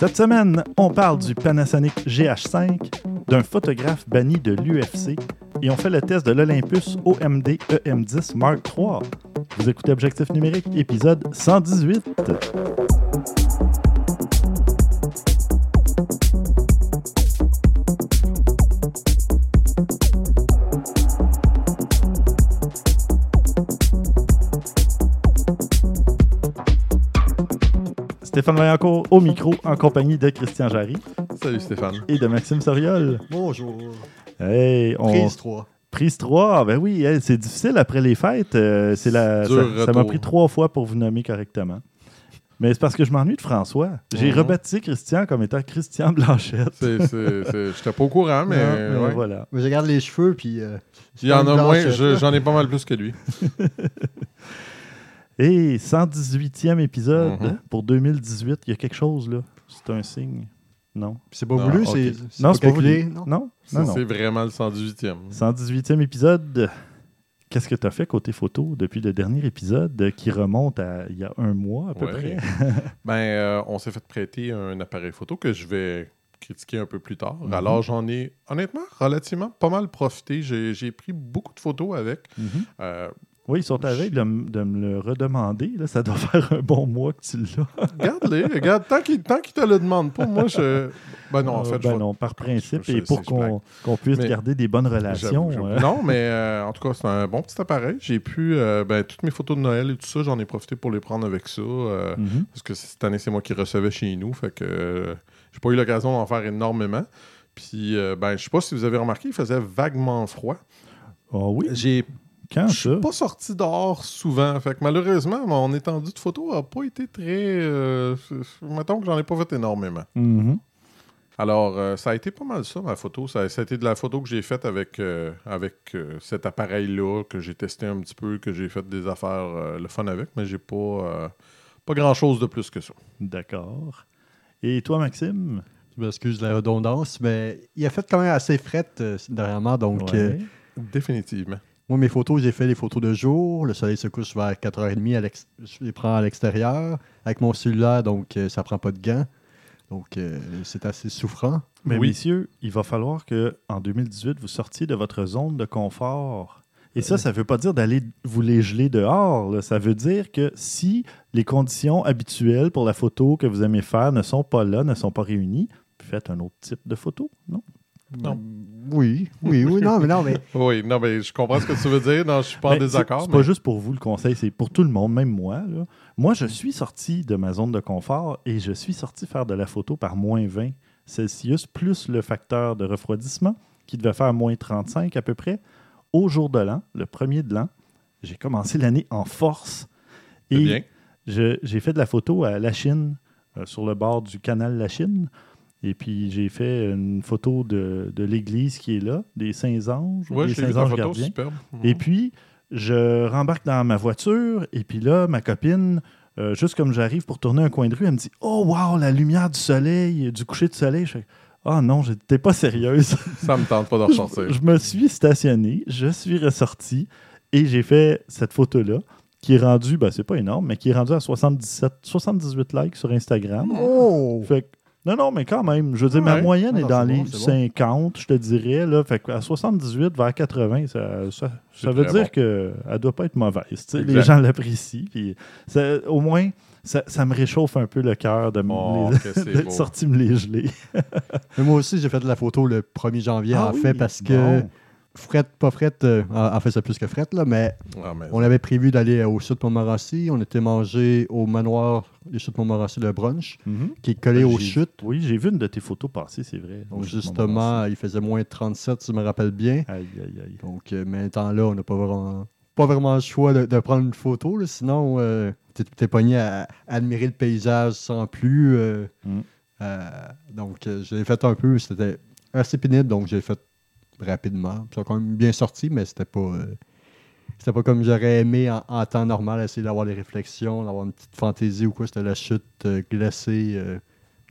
Cette semaine, on parle du Panasonic GH5, d'un photographe banni de l'UFC et on fait le test de l'Olympus OMD EM10 Mark III. Vous écoutez Objectif numérique, épisode 118. Stéphane Vaillancourt au micro en compagnie de Christian Jarry Salut Stéphane. et de Maxime Soriol. Bonjour. Hey, on... Prise 3. Prise 3, ben oui, hey, c'est difficile après les fêtes. euh, c'est la, ça m'a pris trois fois pour vous nommer correctement. Mais c'est parce que je m'ennuie de François. J'ai Mhm. rebaptisé Christian comme étant Christian Blanchette. C'est- j'étais pas au courant, mais, Non, mais ouais. voilà. Mais je garde les cheveux, puis. euh, il y en a Blanchette, moins. je- j'en ai pas mal plus que lui. Et 118e épisode Mhm. pour 2018. Il y a quelque chose là. C'est un signe. Non. C'est pas voulu, c'est. Non, c'est pas voulu. non? C'est vraiment le 118e. 118e épisode. Qu'est-ce que tu as fait côté photo depuis le dernier épisode qui remonte à il y a un mois à peu Ouais. près? Ben, euh, on s'est fait prêter un appareil photo que je vais critiquer un peu plus tard. Mhm. Alors, j'en ai honnêtement relativement pas mal profité. J'ai, j'ai pris beaucoup de photos avec. Mhm. Euh, Oui, ils sont à veille de, m- de me le redemander. Là. Ça doit faire un bon mois que tu l'as. regarde-les, regarde. Tant qu'ils, tant qu'ils te le demandent pas, moi, je. Ben non, en fait, Euh, je ben vais- non, par principe, je- et pour je qu'on blague. qu'on puisse Mais- garder des bonnes relations. J'avoue, j'avoue. euh, Non, mais euh, en tout cas, c'est un bon petit appareil. J'ai pu, euh, ben, toutes mes photos de Noël et tout ça, j'en ai profité pour les prendre avec ça. euh, mhm. Parce que cette année, c'est moi qui recevais chez nous. Fait que euh, j'ai pas eu l'occasion d'en faire énormément. Puis, euh, ben, je sais pas si vous avez remarqué, il faisait vaguement froid. Ah oui, J'ai quand je suis pas sorti dehors souvent. Fait que malheureusement, mon étendue de photos a pas été très. Euh, mettons que j'en ai pas fait énormément. Mhm. Alors, euh, ça a été pas mal ça, ma photo. Ça, ça a été de la photo que j'ai faite avec, euh, avec euh, cet appareil-là, que j'ai testé un petit peu, que j'ai fait des affaires, euh, le fun avec, mais j'ai pas, euh, pas grand-chose de plus que ça. D'accord. Et toi, Maxime? Je m'excuse de la redondance, mais il a fait quand même assez fret euh, dernièrement. Donc, euh, Ouais. Définitivement. Moi, mes photos, j'ai fait les photos de jour. Le soleil se couche vers 4h30. à je les prends à l'extérieur avec mon cellulaire, donc euh, ça prend pas de gants. Donc, euh, c'est assez souffrant. Mais Oui. messieurs, il va falloir que en 2018, vous sortiez de votre zone de confort. Et ça, ça ne veut pas dire d'aller vous les geler dehors. là. Ça veut dire que si les conditions habituelles pour la photo que vous aimez faire ne sont pas là, ne sont pas réunies, faites un autre type de photo, non? Non. Oui, oui, oui, non, mais non, mais Oui, non, mais je comprends ce que tu veux dire. Non, je suis pas en désaccord. C'est mais- pas juste pour vous le conseil, c'est pour tout le monde, même moi. là. Moi, je suis sorti de ma zone de confort et je suis sorti faire de la photo par moins 20 Celsius, plus le facteur de refroidissement qui devait faire moins 35 à peu près. Au jour de l'an, le premier de l'an, j'ai commencé l'année en force. Et j'ai fait de la photo à La Chine, euh, sur le bord du canal La Chine. Et puis, j'ai fait une photo de, de l'église qui est là, des Saints-Anges. Ouais, des Saints-Anges photo, gardiens. superbe. Et puis, je rembarque dans ma voiture, et puis là, ma copine, euh, juste comme j'arrive pour tourner un coin de rue, elle me dit Oh, wow, la lumière du soleil, du coucher de soleil. Je fais Ah non, j'ai- t'es pas sérieuse. Ça me tente pas de ressortir. je me suis stationné, je suis ressorti, et j'ai fait cette photo-là, qui est rendue, ben, c'est pas énorme, mais qui est rendue à 77, 78 likes sur Instagram. Oh! Fait que- non, non, mais quand même, je veux dire, ma moyenne Ah est dans les bon, c'est bon. 50, je te dirais. Là, fait à 78 vers 80, ça, ça, ça veut dire bon. qu'elle ne doit pas être mauvaise. tu sais. Les gens l'apprécient. puis ça- au moins, ça, ça me réchauffe un peu le cœur de, Oh, d'être sorti me les geler. Mais moi aussi, j'ai fait de la photo le 1er janvier, Ah en oui, fait, parce que bon. Fret, pas fret, euh, en fait, c'est plus que fret, là, mais Ah, mais- On avait prévu d'aller au sud de Montmorency. On était mangé au manoir du sud de Montmorency, le brunch, Mhm. qui est collé aux J'ai- chutes. Oui, j'ai vu une de tes photos passer, c'est vrai. Donc, justement, il faisait moins 37, si je me rappelle bien. Aïe, aïe, aïe. Donc, euh, mais temps là, on n'a pas vraiment, pas vraiment le choix de, de prendre une photo. là. Sinon, euh, t'es, pogné à, à admirer le paysage sans plus. euh, Mm. euh, donc, je l'ai fait un peu. C'était assez pénible, donc j'ai fait rapidement. Ça a quand même bien sorti, mais c'était pas. euh, c'était pas comme j'aurais aimé en, en temps normal, essayer d'avoir des réflexions, d'avoir une petite fantaisie ou quoi. C'était la chute euh, glacée, euh,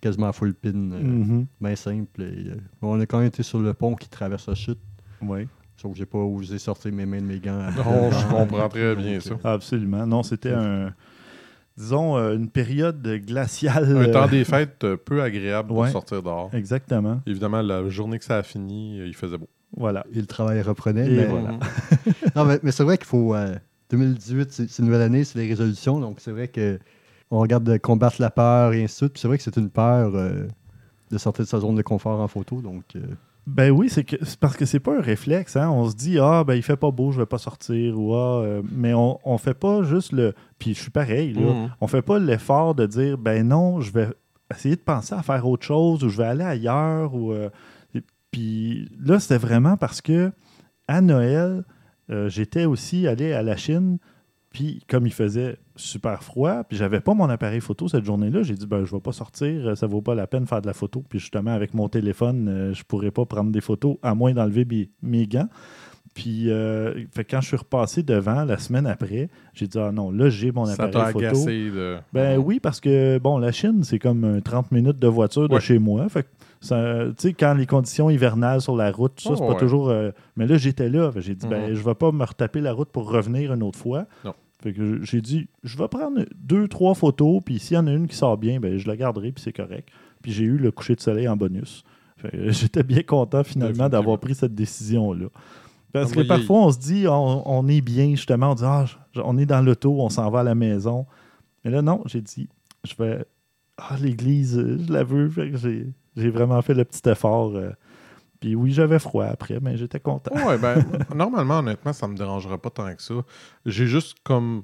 quasiment full pin, euh, Mhm. bien simple. Et, euh, on a quand même été sur le pont qui traverse la chute. Oui. Sauf que j'ai pas osé sortir mes mains de mes gants. Non, je comprends très bien ça. Absolument. Non, c'était un. disons, euh, une période glaciale. Un temps des fêtes peu agréable pour Ouais. sortir dehors. Exactement. Évidemment, la journée que ça a fini, il faisait beau. Voilà. Et le travail reprenait. Et mais voilà. Non, mais, mais c'est vrai qu'il faut. euh, 2018, c'est c'est une nouvelle année, c'est les résolutions. Donc, c'est vrai que on regarde de combattre la peur et ainsi de suite. Puis c'est vrai que c'est une peur euh, de sortir de sa zone de confort en photo. Donc, euh, Ben oui, c'est que c'est parce que c'est pas un réflexe. Hein? On se dit ah ben il fait pas beau, je vais pas sortir ou ah, euh, mais on, on fait pas juste le. Puis je suis pareil. Là. Mhm. On fait pas l'effort de dire ben non, je vais essayer de penser à faire autre chose ou je vais aller ailleurs ou. euh, puis là c'était vraiment parce que à Noël euh, j'étais aussi allé à la Chine. Puis comme il faisait super froid, puis j'avais pas mon appareil photo cette journée-là, j'ai dit ben je vais pas sortir, euh, ça vaut pas la peine de faire de la photo. Puis justement avec mon téléphone, euh, je pourrais pas prendre des photos à moins d'enlever mes, mes gants. Puis euh, fait quand je suis repassé devant la semaine après, j'ai dit ah non, là j'ai mon Ça appareil photo. agacé. De... Ben oui, parce que, bon, la Chine, c'est comme euh, 30 minutes de voiture de Ouais. chez moi. Fait que, tu sais, quand les conditions hivernales sur la route, ça, Oh, c'est pas ouais. toujours. euh, mais là, j'étais là. J'ai dit, ben, Mhm. je vais pas me retaper la route pour revenir une autre fois. Non. Fait que j'ai dit, je vais prendre deux, trois photos, puis s'il y en a une qui sort bien, ben, je la garderai, puis c'est correct. Puis j'ai eu le coucher de soleil en bonus. J'étais bien content finalement d'avoir pris cette décision-là. Parce que parfois, on se dit, on, on est bien, justement, on dit, ah, on est dans l'auto, on s'en va à la maison. Mais là, non, j'ai dit, je vais. Ah, l'église, euh, je la veux. J'ai, vraiment fait le petit effort. euh. Puis oui, j'avais froid après, mais j'étais content. Ouais, ben, normalement, honnêtement, ça me dérangerait pas tant que ça. J'ai juste comme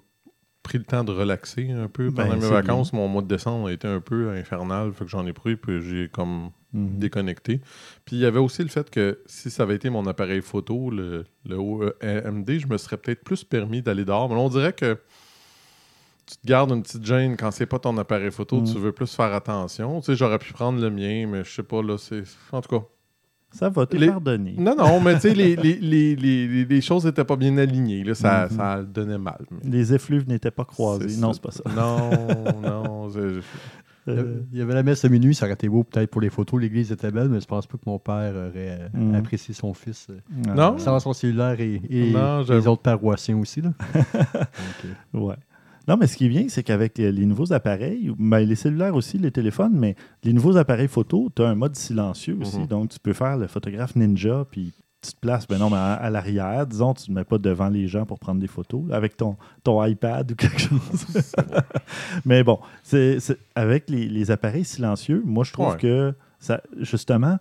pris le temps de relaxer un peu pendant Ben, mes vacances. Mon mois de décembre a été un peu infernal, fait que j'en ai pris, puis j'ai comme Mhm. déconnecté. Puis il y avait aussi le fait que si ça avait été mon appareil photo, le, le OMD, je me serais peut-être plus permis d'aller dehors. Mais on dirait que tu te gardes une petite gêne quand c'est pas ton appareil photo, tu veux plus faire attention. Tu sais, j'aurais pu prendre le mien, mais je sais pas, là, c'est... En tout cas, Ça va te Les- pardonner. non, non, mais tu sais, les, les, les, les, les- les choses n'étaient pas bien alignées. Là, ça, Mhm. ça donnait mal. mais- Les effluves n'étaient pas croisés. Non, c'est pas ça. Non, non. c'est- il y avait- Euh, il y avait la messe à minuit, ça aurait été beau peut-être pour les photos. L'église était belle, mais je pense pas que mon père aurait Mhm. apprécié son fils. euh, Non. Sans son cellulaire et, et Non, les autres paroissiens aussi. Là. Ouais. Non, mais ce qui est bien, c'est qu'avec les, les nouveaux appareils, ben, les cellulaires aussi, les téléphones, mais les nouveaux appareils photo, tu as un mode silencieux aussi. Mhm. Donc, tu peux faire le photographe ninja, puis tu te places, ben non, mais à, à l'arrière, disons, tu ne te mets pas devant les gens pour prendre des photos, là, avec ton, ton iPad ou quelque chose. mais bon, c'est c'est- avec les, les appareils silencieux, moi, je trouve Ouais. que, ça, justement,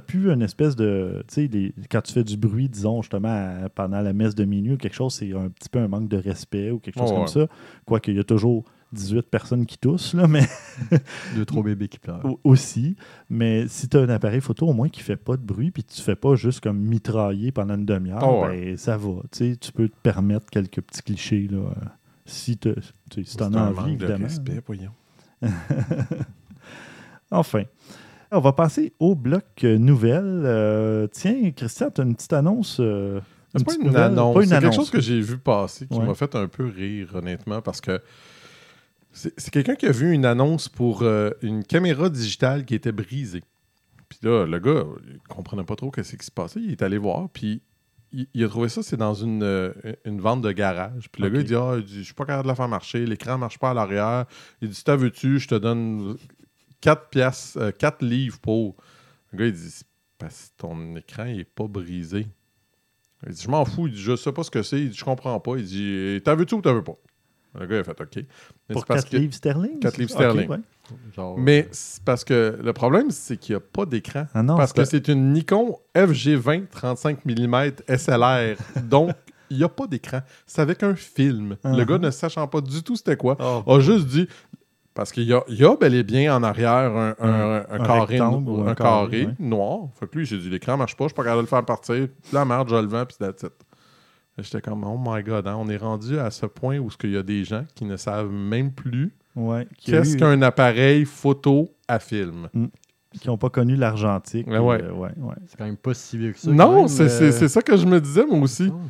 plus une espèce de. Tu sais, quand tu fais du bruit, disons, justement, à- pendant la messe de minuit ou quelque chose, c'est un petit peu un manque de respect ou quelque chose comme ouais. ça. Quoique, il y a toujours 18 personnes qui toussent, là, mais deux, trois bébés qui pleurent. au- aussi. Mais si tu as un appareil photo, au moins qui fait pas de bruit, puis tu fais pas juste comme mitrailler pendant une demi-heure, Ah ouais. ben, ça va. Tu sais, tu peux te permettre quelques petits clichés, là, euh, si tu si en un as manque envie, de évidemment. respect, voyons. Enfin. On va passer au bloc euh, nouvelles. Euh, tiens, Christian, tu as une petite annonce. euh, C'est pas petite une nouvelle? annonce. Pas une C'est quelque annonce. chose que j'ai vu passer qui Ouais. m'a fait un peu rire, honnêtement, parce que c'est c'est quelqu'un qui a vu une annonce pour euh, une caméra digitale qui était brisée. Puis là, le gars, il comprenait pas trop ce qui se passait. Il est allé voir, puis il, il a trouvé ça, c'est dans une, une vente de garage. Puis le gars, il dit Ah, il dit, je suis pas capable de la faire marcher, l'écran marche pas à l'arrière. Il dit Si t'as veux-tu, je te donne 4 piastres, euh, 4 livres pour. Le gars, il dit parce que ton écran, il est pas brisé. Il dit Je m'en fous, il dit Je sais pas ce que c'est, il dit Je comprends pas. Il dit T'as veux-tu ou t'as veux pas? Le gars, il a fait OK. Mais Pour c'est parce 4 que- livres sterling? Quatre livres Ok, sterling. ouais. Genre, Mais c'est parce que le problème, c'est qu'il n'y a pas d'écran. Ah non, Parce que c'est une Nikon FG20 35 mm SLR. Donc, il n'y a pas d'écran. C'est avec un film. Le Uh-huh. gars, ne sachant pas du tout c'était quoi, Oh. a juste dit. Parce qu'il y a, il y a bel et bien en arrière un, un- un Un carré, ou un un carré, carré ouais. noir. Fait que lui, j'ai dit l'écran marche pas, je suis pas capable de le faire partir. La merde, je le vends, puis that's it. J'étais comme, oh my god, hein, on est rendu à ce point où il y a des gens qui ne savent même plus Ouais, qu'est-ce eu- qu'un appareil photo à film. qui n'ont pas connu l'argentique. Ouais, euh, ouais, ouais. C'est quand même pas si vieux que ça. Non, c'est euh, c'est- ça que je me disais, moi aussi. non.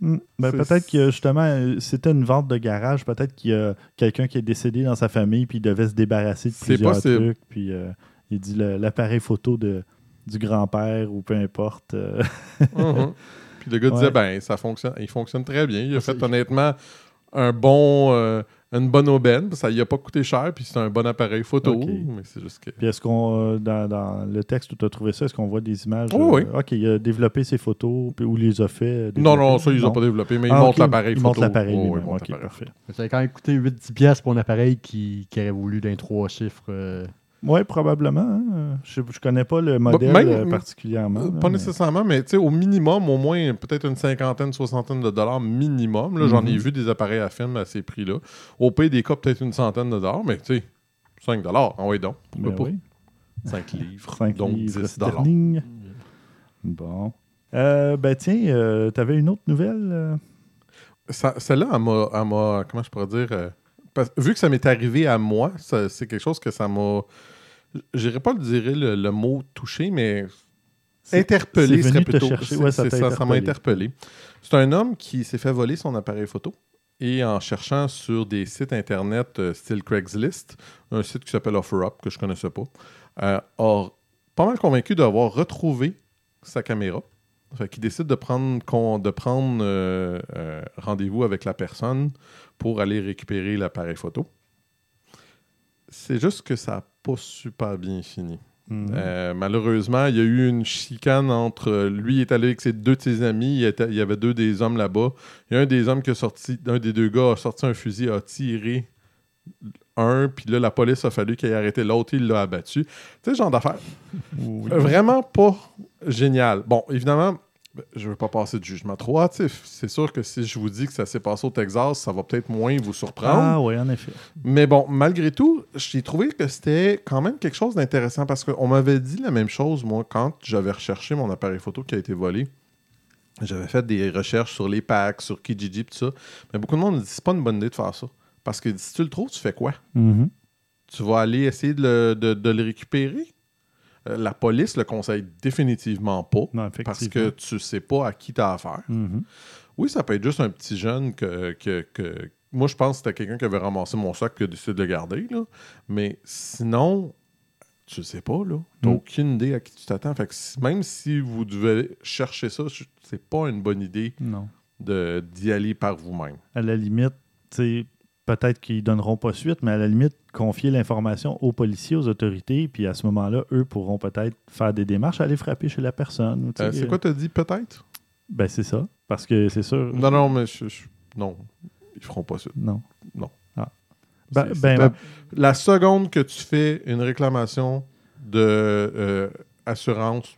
Hmm. Ben, peut-être que justement, euh, c'était une vente de garage. Peut-être qu'il y a quelqu'un qui est décédé dans sa famille puis il devait se débarrasser de C'est plusieurs possible. trucs. Puis euh, il dit l'appareil photo de, du grand-père ou peu importe. euh, Mhm. Puis le gars disait, ben, ça fonctionne, il fonctionne très bien. Il a fait honnêtement un bon, euh, une bonne aubaine. Ça y a pas coûté cher, puis c'est un bon appareil photo. Mais c'est juste que. Puis est-ce qu'on, euh, dans, dans le texte où tu as trouvé ça, est-ce qu'on voit des images? Oh, euh, oui. OK, il a développé ses photos, puis où il les a fait? euh, Non, non, ça, ils ont pas développé, mais ils Ah, montrent l'appareil Il photo. l'appareil Oh, oui, ils montrent l'appareil. parfait. Ça a quand même coûté 8-10 piastres pour un appareil qui, qui aurait voulu d'un trois chiffres. Euh, Oui, probablement. hein. Je ne connais pas le modèle même- euh, particulièrement. Euh, là, Pas mais- nécessairement, mais au minimum, au moins peut-être une cinquantaine, soixantaine de dollars minimum. Là, J'en ai Mhm. vu des appareils à film à ces prix-là. Au pire des cas, peut-être une centaine de dollars, mais tu sais, 5 dollars, en oui donc. Pourquoi Ben pas? oui. 5 livres, 5 donc livres 10 dollars. Bon. Euh, ben tiens, tu avais une autre nouvelle? euh? Ça- Celle-là, elle m'a, comment je pourrais dire, euh, parce- vu que ça m'est arrivé à moi, c'est quelque chose que ça m'a, j'irais pas le dire le, le mot touché, mais interpellé serait plutôt. Ouais, ça m'a interpellé. C'est un homme qui s'est fait voler son appareil photo et en cherchant sur des sites internet euh, style Craigslist, un site qui s'appelle OfferUp que je connaissais pas, euh, a pas mal convaincu d'avoir retrouvé sa caméra. Fait qu'il décide de prendre, con- de prendre euh, euh, rendez-vous avec la personne pour aller récupérer l'appareil photo. C'est juste que ça n'a pas super bien fini. Mhm. Euh, malheureusement, il y a eu une chicane entre. euh, Lui, il est allé avec ses deux de ses amis. Il, était- il y avait deux des hommes là-bas. Il y a un des hommes qui a sorti. Un des deux gars a sorti un fusil, a tiré un. Puis là, la police a fallu qu'il ait arrêté l'autre. Il l'a abattu. Tu sais, ce genre d'affaire. Oui. Vraiment pas génial. Bon, évidemment, je veux pas passer de jugement trop hâtif. C'est sûr que si je vous dis que ça s'est passé au Texas, ça va peut-être moins vous surprendre. Ah oui, en effet. Mais bon, malgré tout, j'ai trouvé que c'était quand même quelque chose d'intéressant parce qu'on m'avait dit la même chose, moi, quand j'avais recherché mon appareil photo qui a été volé. J'avais fait des recherches sur les packs, sur Kijiji, tout ça. Mais beaucoup de monde me dit c'est pas une bonne idée de faire ça. Parce que si tu le trouves, tu fais quoi? Mhm. Tu vas aller essayer de le, de- de le récupérer? La police le conseille définitivement pas. Non, Parce que tu sais pas à qui tu as affaire. Mhm. Oui, ça peut être juste un petit jeune que. que- que- Moi, je pense que c'était quelqu'un qui avait ramassé mon sac et qui a décidé de le garder. Là. Mais sinon, tu sais pas, là. Tu Mm. aucune idée à qui tu t'attends. Fait que même si vous devez chercher ça, c'est pas une bonne idée d'y aller par vous-même. À la limite, tu sais, peut-être qu'ils donneront pas suite, mais à la limite, confier l'information aux policiers, aux autorités, puis à ce moment-là, eux pourront peut-être faire des démarches, aller frapper chez la personne. Euh, c'est quoi, t'as dit peut-être? Ben, c'est ça. Parce que c'est sûr. Non, non, mais je, je- non. Ils feront pas ça. Non. Non. Ah. Ben, ben, la seconde que tu fais une réclamation de euh, assurance,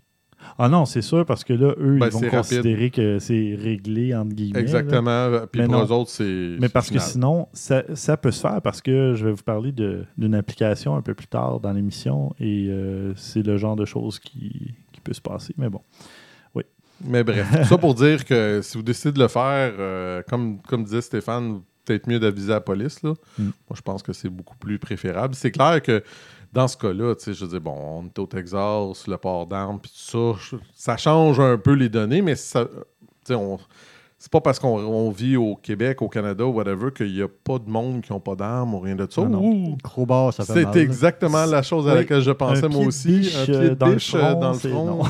Ah non, c'est sûr, parce que là, eux, Ben, ils vont considérer que c'est réglé, entre guillemets. exactement. euh, Puis Mais pour non. eux autres, c'est. Mais parce que sinon, ça, ça peut se faire parce que je vais vous parler d'une application un peu plus tard dans l'émission et euh, c'est le genre de choses qui, qui peut se passer. Mais bon. Mais bref, tout ça pour dire que si vous décidez de le faire, euh, comme, comme disait Stéphane, peut-être mieux d'aviser la police. Là. Mm. Moi, je pense que c'est beaucoup plus préférable. C'est clair que dans ce cas-là, tu sais, je dis, bon, on est au Texas, le port d'armes, puis tout ça, ça change un peu les données, mais ça, tu sais, on. C'est pas parce qu'on on vit au Québec, au Canada, whatever, qu'il n'y a pas de monde qui n'ont pas d'armes ou rien de ça. Crowbar, ça fait C'est exactement la chose à laquelle je pensais Un moi aussi. biche, un pied euh, de dans le biche euh, front, dans le front. non.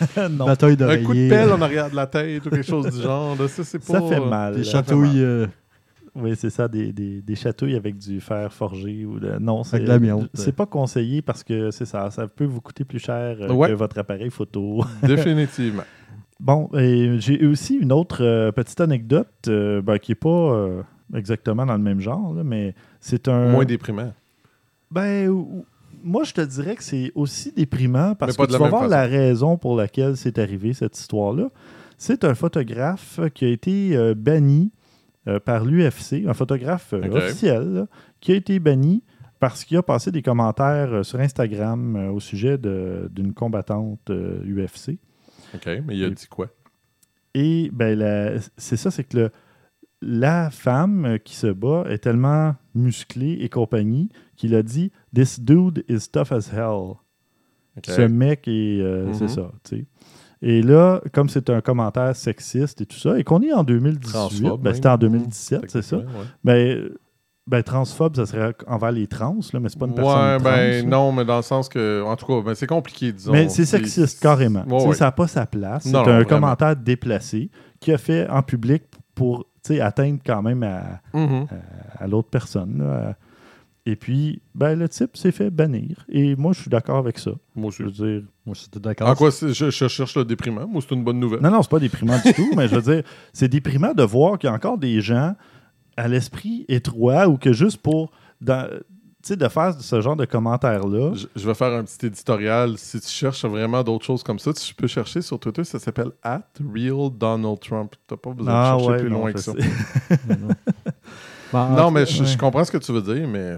non. Bataille Un coup de pelle en arrière de la tête ou quelque chose du genre. là. Ça, c'est pas, Ça fait euh, mal. Des chatouilles euh, Oui, c'est ça, des, des, des chatouilles avec du fer forgé ou de... Non, c'est c'est pas conseillé parce que c'est ça, ça peut vous coûter plus cher euh, Ouais. que votre appareil photo. Définitivement. Bon, et j'ai aussi une autre euh, petite anecdote euh, ben, qui n'est pas euh, exactement dans le même genre, là, mais c'est un. Moins déprimant. Ben, moi, je te dirais que c'est aussi déprimant parce que tu vas voir façon. la raison pour laquelle c'est arrivé, cette histoire-là. C'est un photographe qui a été banni par l'UFC, un photographe euh, officiel, là, qui a été banni parce qu'il a passé des commentaires euh, sur Instagram euh, au sujet d'une combattante euh, UFC. OK, mais il a Et- dit quoi? Et ben, c'est ça, c'est que le- la femme euh, qui se bat est tellement musclée et compagnie qu'il a dit This dude is tough as hell. Ce mec est. euh. C'est ça, tu sais. Et là, comme c'est un commentaire sexiste et tout ça, et qu'on est en 2018, Transphobe, ben, c'était en 2017, c'est ça. Ben, ben, transphobe, ça serait envers les trans, là, mais c'est pas une personne Ouais, trans. ben là. non, mais dans le sens que, en tout cas, ben, c'est compliqué, disons. Mais c'est sexiste, carrément. Ouais, ouais. Ça n'a pas sa place. C'est un non, commentaire déplacé qui a fait en public pour atteindre quand même à, Mhm. à l'autre personne. là. Et puis, ben, le type s'est fait bannir. Et moi, je suis d'accord avec ça. Moi aussi. Je veux dire. Moi, j'étais d'accord. En quoi je, je cherche le déprimant? Moi, c'est une bonne nouvelle. Non, non, c'est pas déprimant du tout, mais je veux dire, c'est déprimant de voir qu'il y a encore des gens à l'esprit étroit ou que juste pour. dans- Tu sais, de faire ce genre de commentaires-là. Je, je vais faire un petit éditorial. Si tu cherches vraiment d'autres choses comme ça, tu peux chercher sur Twitter. Ça s'appelle at real Donald Trump. T'as pas besoin de chercher plus Ah non, loin que ça. en Non, mais je, comprends ce que tu veux dire, mais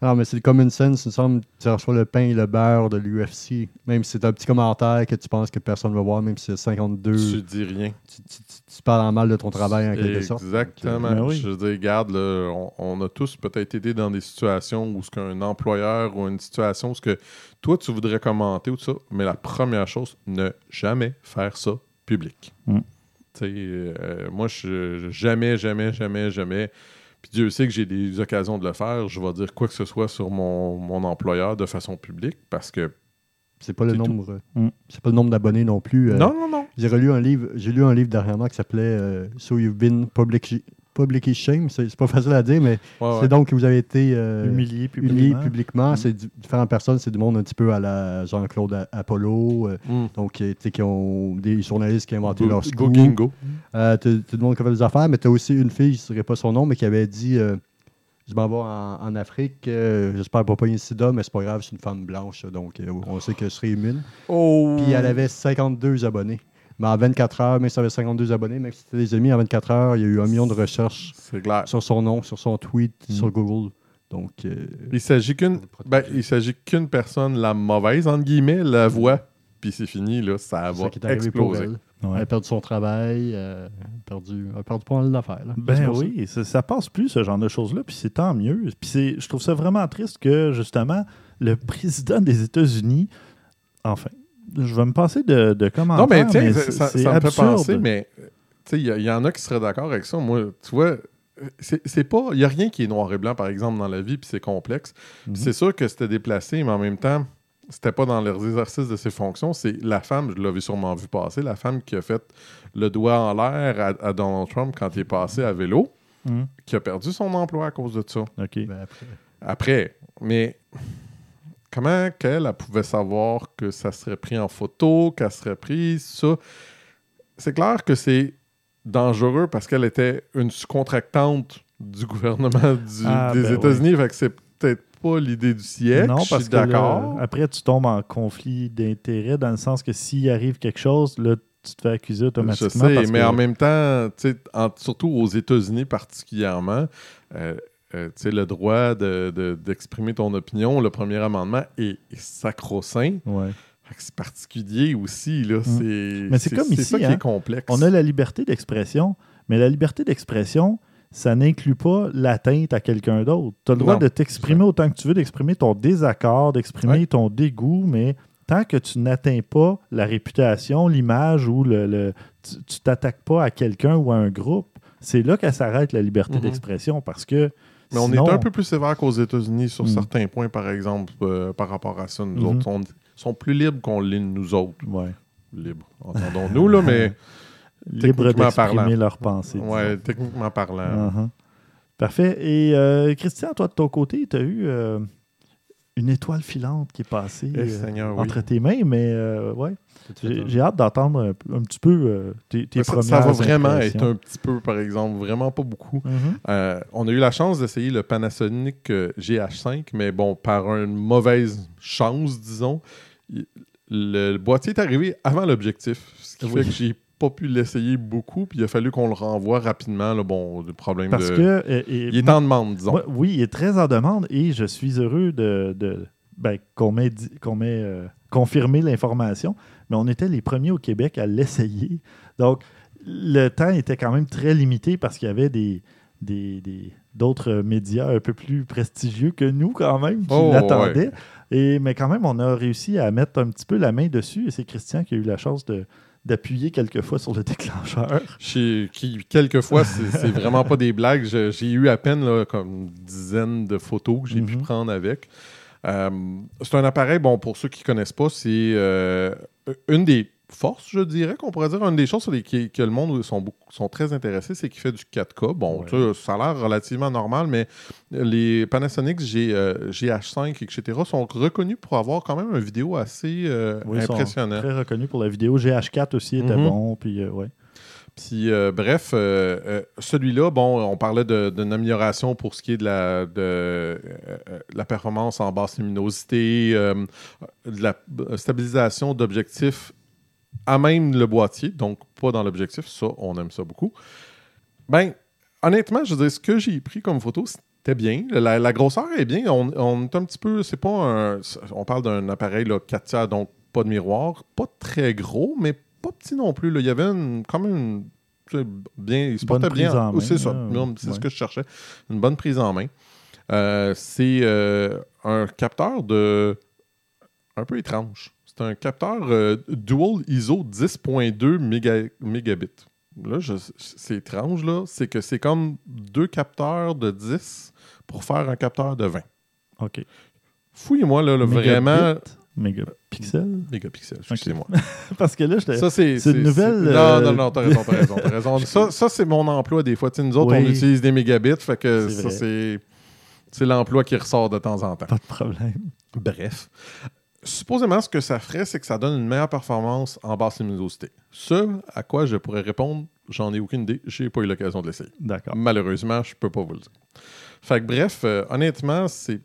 Non, mais c'est le common sense, il me semble. Tu reçois le pain et le beurre de l'UFC. Même si c'est un petit commentaire que tu penses que personne ne va voir, même si c'est 52, tu tu, dis rien. tu- tu- tu parles en mal de ton travail en quelque sorte. Exactement. Ben oui. Je veux dire, regarde, là, on, on a tous peut-être été dans des situations où ce qu'un employeur ou une situation où ce que toi tu voudrais commenter ou tout ça, mais la première chose, ne jamais faire ça public. Mm. Euh, moi, je, jamais, jamais, jamais, jamais. Puis Dieu sait que j'ai des occasions de le faire. Je vais dire quoi que ce soit sur mon, mon employeur de façon publique parce que. C'est pas le nombre. Mm. C'est pas le nombre d'abonnés non plus. euh, non, non, non. J'ai relu un livre, j'ai lu un livre dernièrement qui s'appelait euh, So You've Been Public Publicly Shamed. C'est c'est pas facile à dire, mais Ouais, ouais. c'est donc que vous avez été euh, Humilié humilié publiquement. Mm. C'est di- différentes personnes, c'est du monde un petit peu à la Jean-Claude Apollo. euh, Mm. donc, euh, tu sais, qui ont des journalistes qui ont inventé Go, leur scoop. Go. Euh, t'as du monde qui a fait des affaires, mais tu as aussi une fille, je ne dirais pas son nom, mais qui avait dit euh, Je m'en vais en, en Afrique, euh, j'espère pas pogner le sida, mais c'est pas grave, c'est une femme blanche, donc euh, on sait que je serai immune. Oh! Puis elle avait 52 abonnés. Mais en 24 heures, même si elle avait 52 abonnés, même si c'était des amis, en 24 heures, il y a eu un million de recherches clair. sur son nom, sur son tweet, Mm. sur Google. Donc, euh, Il s'agit qu'une ben, il s'agit qu'une personne, la mauvaise, entre guillemets, la voit, puis c'est fini, là, ça va ça qui est exploser. elle. Ouais. Elle a perdu son travail, euh, elle a perdu, elle a perdu pas mal d'affaires. Ben ça. oui, ça, ça passe plus ce genre de choses-là, puis c'est tant mieux. Puis c'est- je trouve ça vraiment triste que justement le président des États-Unis, enfin, je vais me passer de, de commentaires. Non, mais tiens, ça, c'est- ça- me fait absurde. penser, mais tu sais, il y, en a qui seraient d'accord avec ça. Moi, tu vois, c'est c'est pas. Il n'y a rien qui est noir et blanc, par exemple, dans la vie, puis c'est complexe. Puis Mhm. C'est sûr que c'était déplacé, mais en même temps, c'était pas dans l'exercice de ses fonctions. C'est la femme, je l'avais sûrement vu passer, la femme qui a fait le doigt en l'air à, à Donald Trump quand il est passé à vélo, Mhm. qui a perdu son emploi à cause de ça. OK. Ben, après, Après, mais comment qu'elle elle pouvait savoir que ça serait pris en photo, qu'elle serait prise, ça? C'est clair que c'est dangereux parce qu'elle était une sous-contractante du gouvernement du- Ah, des ben États-Unis, fait que c'est peut-être pas l'idée du siècle. non, je parce suis que là, d'accord. après, tu tombes en conflit d'intérêts dans le sens que s'il arrive quelque chose, là, tu te fais accuser Je automatiquement. sais, parce mais que- en même temps, sais, en- surtout aux États-Unis particulièrement, euh, euh, le droit de- de- d'exprimer ton opinion, le premier amendement est, est sacro-saint. Ouais. C'est particulier aussi, là. Mm. Mais c'est comme ici, ça qui hein. est complexe. On a la liberté d'expression, mais la liberté d'expression, ça n'inclut pas l'atteinte à quelqu'un d'autre. Tu as le droit Non, de t'exprimer autant que tu veux, d'exprimer ton désaccord, d'exprimer Ouais. ton dégoût, mais tant que tu n'atteins pas la réputation, l'image ou le, le- tu t'attaques pas à quelqu'un ou à un groupe, c'est là qu'elle s'arrête la liberté Mhm. d'expression parce que Mais on sinon- est un peu plus sévère qu'aux États-Unis sur Mm. certains points, par exemple, euh, par rapport à ça. Nous Mhm. autres sont, sont plus libres qu'on l'est nous autres. Ouais. Libres, entendons-nous, là, mais libre Techniquement d'exprimer leurs pensées. ouais, techniquement parlant. Mhm. Parfait. Et euh, Christian, toi de ton côté, tu as eu euh, une étoile filante qui est passée Eh, euh, Seigneur, oui. entre tes mains, mais euh, ouais, j'ai suite, j'ai hâte d'entendre un, petit peu euh, tes, tes ça, premières ça va vraiment être un petit peu, par exemple, vraiment pas beaucoup. Mhm. Euh, on a eu la chance d'essayer le Panasonic euh, GH5, mais bon, par une mauvaise chance, disons, le, le boîtier est arrivé avant l'objectif, ce qui Oui. fait que j'ai pas pu l'essayer beaucoup, puis il a fallu qu'on le renvoie rapidement. Là, bon, le problème Parce de... que. et- Il est en demande, disons. Oui, il est très en demande et je suis heureux de, de- ben, qu'on m'ait euh, confirmé l'information. Mais on était les premiers au Québec à l'essayer. Donc, le temps était quand même très limité parce qu'il y avait des, des- des- d'autres médias un peu plus prestigieux que nous, quand même, qui Oh, l'attendaient. Et, mais quand même, on a réussi à mettre un petit peu la main dessus et c'est Christian qui a eu la chance de d'appuyer quelques fois sur le déclencheur. Chez- qui, quelquefois, c'est vraiment pas des blagues. J'ai eu à peine là, comme une dizaine de photos que j'ai pu Mhm. prendre avec. Euh, c'est un appareil, bon, pour ceux qui connaissent pas, c'est euh, une des force, je dirais, qu'on pourrait dire. Une des choses sur lesquelles que le monde sont, sont très intéressés, c'est qu'il fait du 4K. Bon, Ouais. ça a l'air relativement normal, mais les Panasonic G, euh, GH5, etc., sont reconnus pour avoir quand même une vidéo assez euh, Oui, sont impressionnante. Très reconnu pour la vidéo. GH4 aussi était Mhm. bon. Puis, euh, ouais. Puis, euh, bref, euh, euh, celui-là, bon, on parlait d'une amélioration pour ce qui est de la, performance en basse luminosité, de la stabilisation d'objectifs à même le boîtier, donc pas dans l'objectif. Ça, on aime ça beaucoup. Ben, honnêtement, je veux dire, ce que j'ai pris comme photo, c'était bien. La, grosseur est bien. On, on est un petit peu, c'est pas un. On parle d'un appareil là, 4 tiers, donc pas de miroir, pas très gros, mais pas petit non plus. là. Il y avait une, quand même une. Bien, il se Bonne portait bien. prise en main, c'est ça. là. Non, C'est Ouais. ce que je cherchais. Une bonne prise en main. Euh, c'est euh, un capteur de. un peu étrange. C'est un capteur euh, dual ISO 10.2 méga- mégabits. Là, je- c'est étrange, là. C'est que c'est comme deux capteurs de 10 pour faire un capteur de 20. OK. Fouillez-moi, là, vraiment. Mégapixel. Mégapixels, excusez-moi. Parce que là, j'étais. Ça, c'est. Une nouvelle, Non, euh, non, non, t'as raison, t'as raison. t'as raison. ça, ça c'est mon emploi des fois. Tu sais, nous autres, Oui. on utilise des mégabits, fait que C'est ça, c'est. C'est l'emploi qui ressort de temps en temps. Pas de problème. Bref. Supposément, ce que ça ferait, c'est que ça donne une meilleure performance en basse luminosité. Ce à quoi je pourrais répondre, j'en ai aucune idée. J'ai pas eu l'occasion de l'essayer. D'accord. Malheureusement, je peux pas vous le dire. Fait que bref, euh, honnêtement, c'est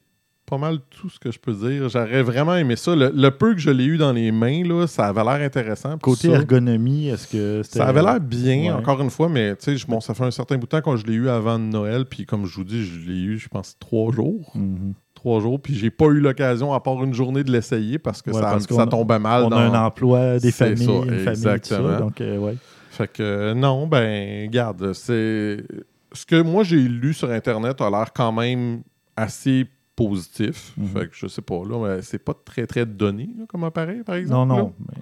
pas mal tout ce que je peux dire. J'aurais vraiment aimé ça. Le, le peu que je l'ai eu dans les mains, là, ça avait l'air intéressant. Côté ça, ergonomie, est-ce que c'était. ça avait l'air bien, Ouais. encore une fois, mais tu sais, bon, ça fait un certain bout de temps quand je l'ai eu avant Noël, puis comme je vous dis, je l'ai eu, je pense, trois jours. Mhm. Trois jours, puis j'ai pas eu l'occasion, à part une journée, de l'essayer parce que Ouais, ça, parce ça a- tombait mal. On dans... a un emploi, des familles, ça, une famille, tout ça. exactement. Donc, euh, ouais. Fait que euh, non, ben, garde, c'est. Ce que moi j'ai lu sur Internet a l'air quand même assez positif. Mhm. Fait que je sais pas, là, c'est pas très très donné là, comme appareil, par Non, exemple. non. Mais,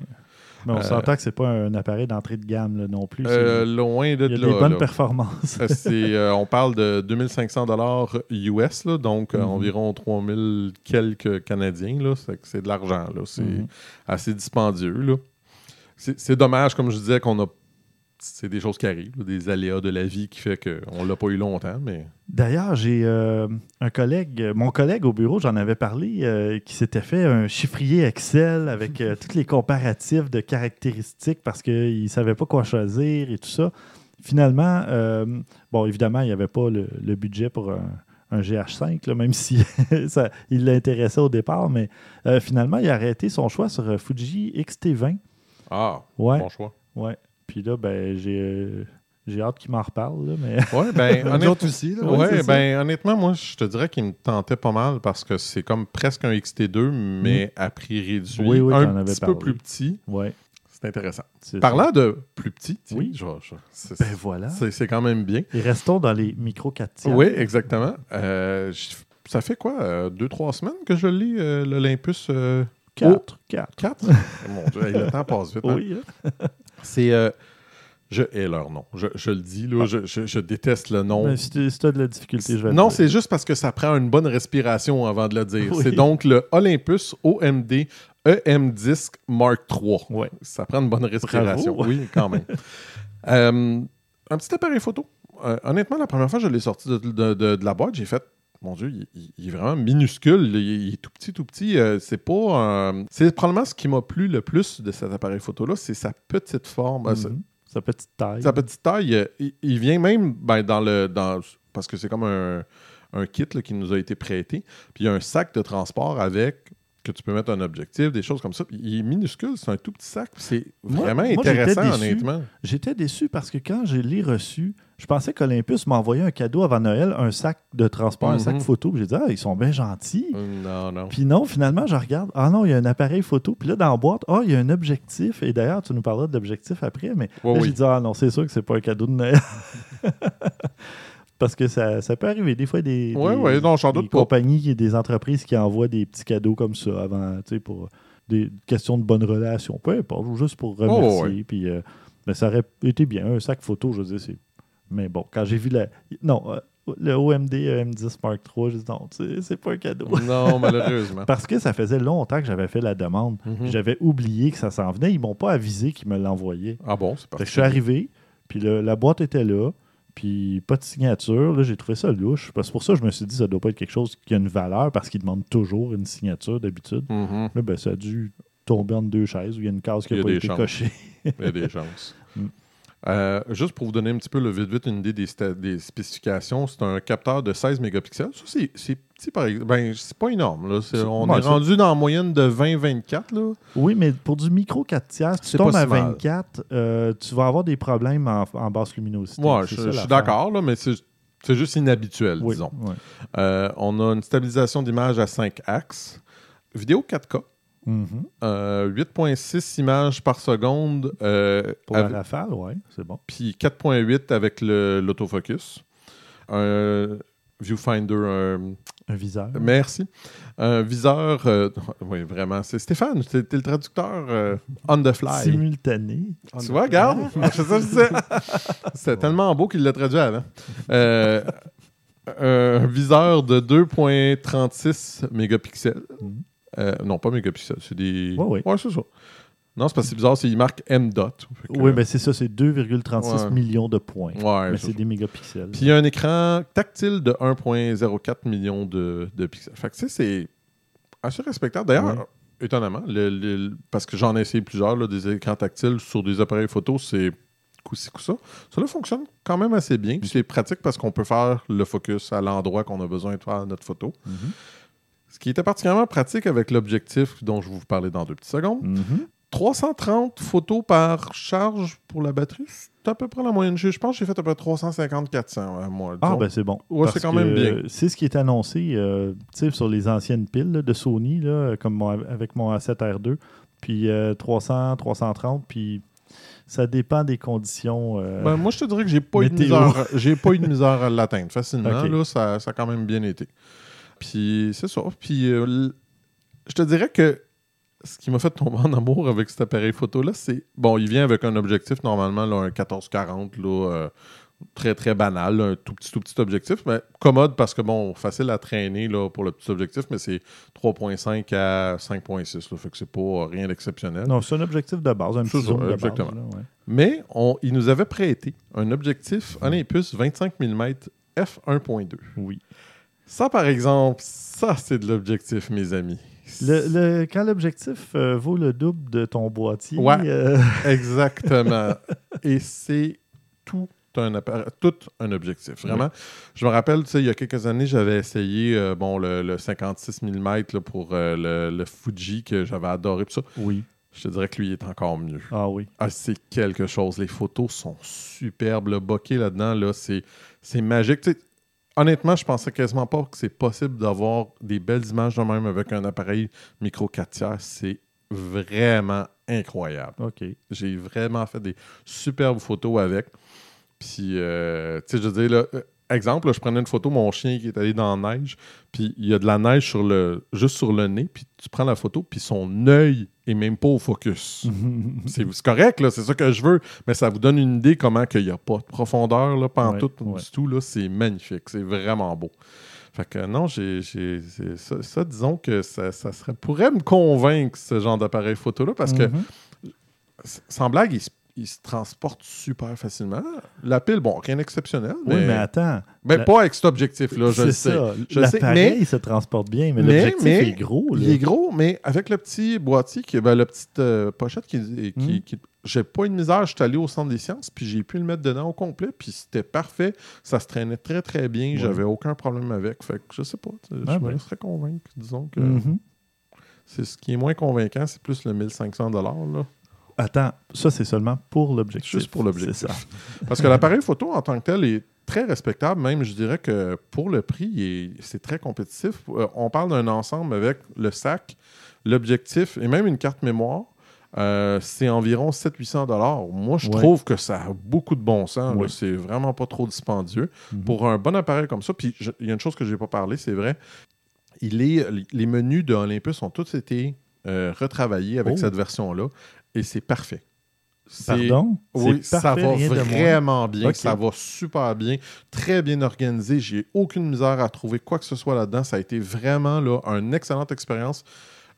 mais on Euh, s'entend que c'est pas un appareil d'entrée de gamme là, non plus. là. Euh, loin de Il y a là. des bonnes là. performances. Euh, on parle de 2500 dollars US, là, donc Mhm. environ 3000 quelques Canadiens. Là, c'est, de l'argent. Là, c'est Mhm. assez dispendieux. Là. C'est, c'est dommage, comme je disais, qu'on a. C'est des choses qui arrivent, des aléas de la vie qui fait qu'on l'a pas eu longtemps, mais. D'ailleurs, j'ai euh, un collègue, mon collègue au bureau, j'en avais parlé, euh, qui s'était fait un chiffrier Excel avec euh, tous les comparatifs de caractéristiques parce qu'il ne savait pas quoi choisir et tout ça. Finalement, bon, évidemment, il n'y avait pas le, le budget pour un, un GH5, là, même si ça, il l'intéressait au départ, mais finalement, il a arrêté son choix sur Fuji XT20. Ah, Ouais, bon choix. ouais. Puis là, ben, j'ai euh, j'ai hâte qu'il m'en reparle, là, mais Ouais, ben, aussi. Là, Ouais, ouais, ben, honnêtement, moi, je te dirais qu'il me tentait pas mal parce que c'est comme presque un XT2, mais à prix réduit. Oui, oui, un petit peu plus petit. ouais. C'est intéressant. Parlant de plus petit, Oui. je- je- c'est. Ben voilà. c'est- c'est quand même bien. Et restons dans les micro 4 tiers. Oui, exactement. Euh, ça fait quoi, euh, deux, trois semaines que je lis euh, l'Olympus euh, 4. 4. 4? Mon Dieu, le temps passe vite. hein. Oui. hein. C'est. euh, je hais leur nom. Je, je le dis, là, je, je- je déteste le nom. Mais si tu as de la difficulté, je vais Non, c'est juste parce que ça prend une bonne respiration avant de le dire. Oui. C'est donc le Olympus OMD EM Disc Mark III. Ouais. Ça prend une bonne respiration. Bravo. Oui, quand même. Euh, un petit appareil photo. Euh, honnêtement, la première fois que je l'ai sorti de, de- de- de la boîte, j'ai fait. Mon Dieu, il, il- il est vraiment minuscule. Il, il est tout petit, tout petit. Euh, c'est pas. un- C'est probablement ce qui m'a plu le plus de cet appareil photo-là, c'est sa petite forme. Euh, Mhm. Sa petite taille. sa petite taille, euh, il, il vient même ben, dans le. Dans, parce que c'est comme un, un kit là, qui nous a été prêté. Puis il y a un sac de transport avec que tu peux mettre un objectif, des choses comme ça. Il est minuscule, c'est un tout petit sac. C'est vraiment moi, intéressant, honnêtement. J'étais déçu parce que quand je l'ai reçu, je pensais qu'Olympus m'envoyait un cadeau avant Noël, un sac de transport, un sac Mhm. photo. J'ai dit, ah, ils sont bien gentils. Non, non. Puis non, finalement, je regarde. Ah non, il y a un appareil photo. Puis là, dans la boîte, ah, il y a un objectif. Et d'ailleurs, tu nous parleras de l'objectif après. Mais Ouais, oui. j'ai dit, ah non, c'est sûr que c'est pas un cadeau de Noël. Parce que ça, ça peut arriver. Des fois, des, des- ouais, non, compagnies et des entreprises qui envoient des petits cadeaux comme ça avant, tu sais, pour des questions de bonne relation. Peu importe, juste pour remercier. Oh, ouais. Puis, euh, mais ça aurait été bien. Un sac photo, je veux dire, c'est. Mais bon, quand j'ai vu la. Non, euh, le OMD EM10 Mark III. Je dis non, c'est pas un cadeau. Non, malheureusement. Parce que ça faisait longtemps que j'avais fait la demande. Mhm. J'avais oublié que ça s'en venait. Ils m'ont pas avisé qu'ils me l'envoyaient. Ah bon, c'est Fait que parti. je suis arrivé, puis le- la boîte était là, puis pas de signature. Là, j'ai trouvé ça louche. Parce que pour ça, je me suis dit, ça doit pas être quelque chose qui a une valeur, parce qu'ils demandent toujours une signature d'habitude. Mhm. Là, ben, ça a dû tomber entre deux chaises où il y a une case qui n'a a pas été chances. cochée. Il y a des chances. Euh, juste pour vous donner un petit peu le vite-vite une idée des, spécifications, c'est un capteur de 16 mégapixels. Ça, c'est petit par exemple. Ben, c'est pas énorme. Là. On ouais, est rendu dans la moyenne de 20-24. là. Oui, mais pour du micro 4 tiers, si tu tombes à si mal. 24, euh, tu vas avoir des problèmes en, en basse luminosité. C'est je, ça, je suis d'accord, mais c'est juste inhabituel, Oui, disons. Euh, on a une stabilisation d'image à 5 axes. Vidéo 4K. Mhm. euh, 8.6 images par seconde. euh, Pour la avec- rafale, oui, c'est bon. puis 4.8 avec l'autofocus. Un viewfinder, un- Un viseur. merci. Un viseur, euh, oui, vraiment. C'est Stéphane, t'es t'es le traducteur euh, on the fly. Simultané. Tu vois, regarde, c'est tellement beau qu'il l'a traduit avant. Un viseur de 2.36 mégapixels. Mhm. Euh, non, pas mégapixels, c'est des. Ouais, ouais. c'est ça. Non, c'est parce que c'est bizarre, c'est il marque M dot. Que- Oui, mais c'est ça, c'est 2,36 Ouais. millions de points. Ouais, mais c'est des mégapixels. Puis il y a un écran tactile de 1.04 millions de, de pixels. Fait que tu sais, c'est assez respectable. D'ailleurs, Ouais. étonnamment, le- le- parce que j'en ai essayé plusieurs, là, des écrans tactiles sur des appareils photo, c'est coup-ci, coup-ça. Ça là, fonctionne quand même assez bien. Puis c'est pratique parce qu'on peut faire le focus à l'endroit qu'on a besoin de faire notre photo. Mhm. Ce qui était particulièrement pratique avec l'objectif dont je vais vous parler dans deux petites secondes. Mhm. 330 photos par charge pour la batterie, c'est à peu près la moyenne. Je pense que j'ai fait à peu près 350-400 à moi. Ah, ben c'est bon. Ouais, c'est quand même bien. C'est ce qui est annoncé euh, sur les anciennes piles là, de Sony, là, comme mon- avec mon A7R2. Puis euh, 300, 330, puis ça dépend des conditions. euh, Ben, moi, je te dirais que j'ai pas, eu de misère, pas eu de misère à l'atteindre facilement. Là, ça, ça a quand même bien été. Puis c'est ça. Puis euh, je te dirais que ce qui m'a fait tomber en amour avec cet appareil photo-là, c'est. Bon, il vient avec un objectif normalement, là, un 1440, là, euh, très très banal, là, un tout petit, tout petit objectif, mais commode parce que bon, facile à traîner là, pour le petit objectif, mais c'est 3.5 à 5.6. là, Fait que c'est pas rien d'exceptionnel. Non, c'est un objectif de base, un petit ça, de exactement. base. là, ouais. Mais on, il nous avait prêté un objectif Olympus 25 mm f1.2. Oui. Ça, par exemple, ça, c'est de l'objectif, mes amis. Le, le- quand l'objectif euh, vaut le double de ton boîtier, Ouais. euh, Exactement. Et c'est tout un, tout un objectif. Vraiment. Je me rappelle, tu sais, il y a quelques années, j'avais essayé euh, bon, le, le 56 mm là, pour le, le Fuji que j'avais adoré. ça. oui. Je te dirais que lui est encore mieux. Ah oui. Ah, c'est quelque chose. Les photos sont superbes. Le bokeh là-dedans, là, c'est, c'est magique. Tu sais, honnêtement, je pensais quasiment pas que c'est possible d'avoir des belles images de même avec un appareil micro 4 tiers. C'est vraiment incroyable. OK. J'ai vraiment fait des superbes photos avec. Puis, euh, tu sais, je veux dire, là, euh, exemple, là, je prenais une photo, mon chien qui est allé dans la neige, puis il y a de la neige sur le, juste sur le nez, puis tu prends la photo, puis son œil est même pas au focus. C'est correct, là, c'est ça que je veux, mais ça vous donne une idée comment qu'il n'y a pas de profondeur, là, pas en Ouais, tout, ouais. du tout, là, c'est magnifique, c'est vraiment beau. Fait que non, j'ai, ça, ça, disons que ça, ça serait, pourrait me convaincre, ce genre d'appareil photo-là, parce que Mhm. S- sans blague, il se, il se transporte super facilement. La pile, bon, rien d'exceptionnel. Oui, mais, mais attends. ben, la- pas avec cet objectif-là, je c'est le sais. ça. Je sais, L'appareil se transporte bien, mais, mais- l'objectif mais est gros. Il là. est gros, mais avec le petit boîtier, qui, ben, la petite euh, pochette qui. qui, Mm. qui- j'ai pas eu de misère, je suis allé au centre des sciences, puis j'ai pu le mettre dedans au complet, puis c'était parfait. Ça se traînait très, très bien. Ouais. J'avais aucun problème avec. Fait que je sais pas. Ah je me ben. laisserais convaincre. Disons que Mhm. c'est ce qui est moins convaincant, c'est plus le 1500 là. Attends, ça, c'est seulement pour l'objectif. Juste pour l'objectif. C'est ça. Parce que l'appareil photo en tant que tel est très respectable. Même, je dirais que pour le prix, c'est très compétitif. Euh, on parle d'un ensemble avec le sac, l'objectif et même une carte mémoire. Euh, c'est environ 700-800 dollars. Moi, je Ouais. trouve que ça a beaucoup de bon sens. Ouais. C'est vraiment pas trop dispendieux. Mhm. Pour un bon appareil comme ça, puis il y a une chose que je n'ai pas parlé, c'est vrai. Il est, les menus de Olympus ont tous été euh, retravaillés avec Oh. cette version-là et c'est parfait. Pardon? Oui, ça parfait, va vraiment bien. Ça va super bien. Très bien organisé. J'ai aucune misère à trouver quoi que ce soit là-dedans. Ça a été vraiment là, une excellente expérience.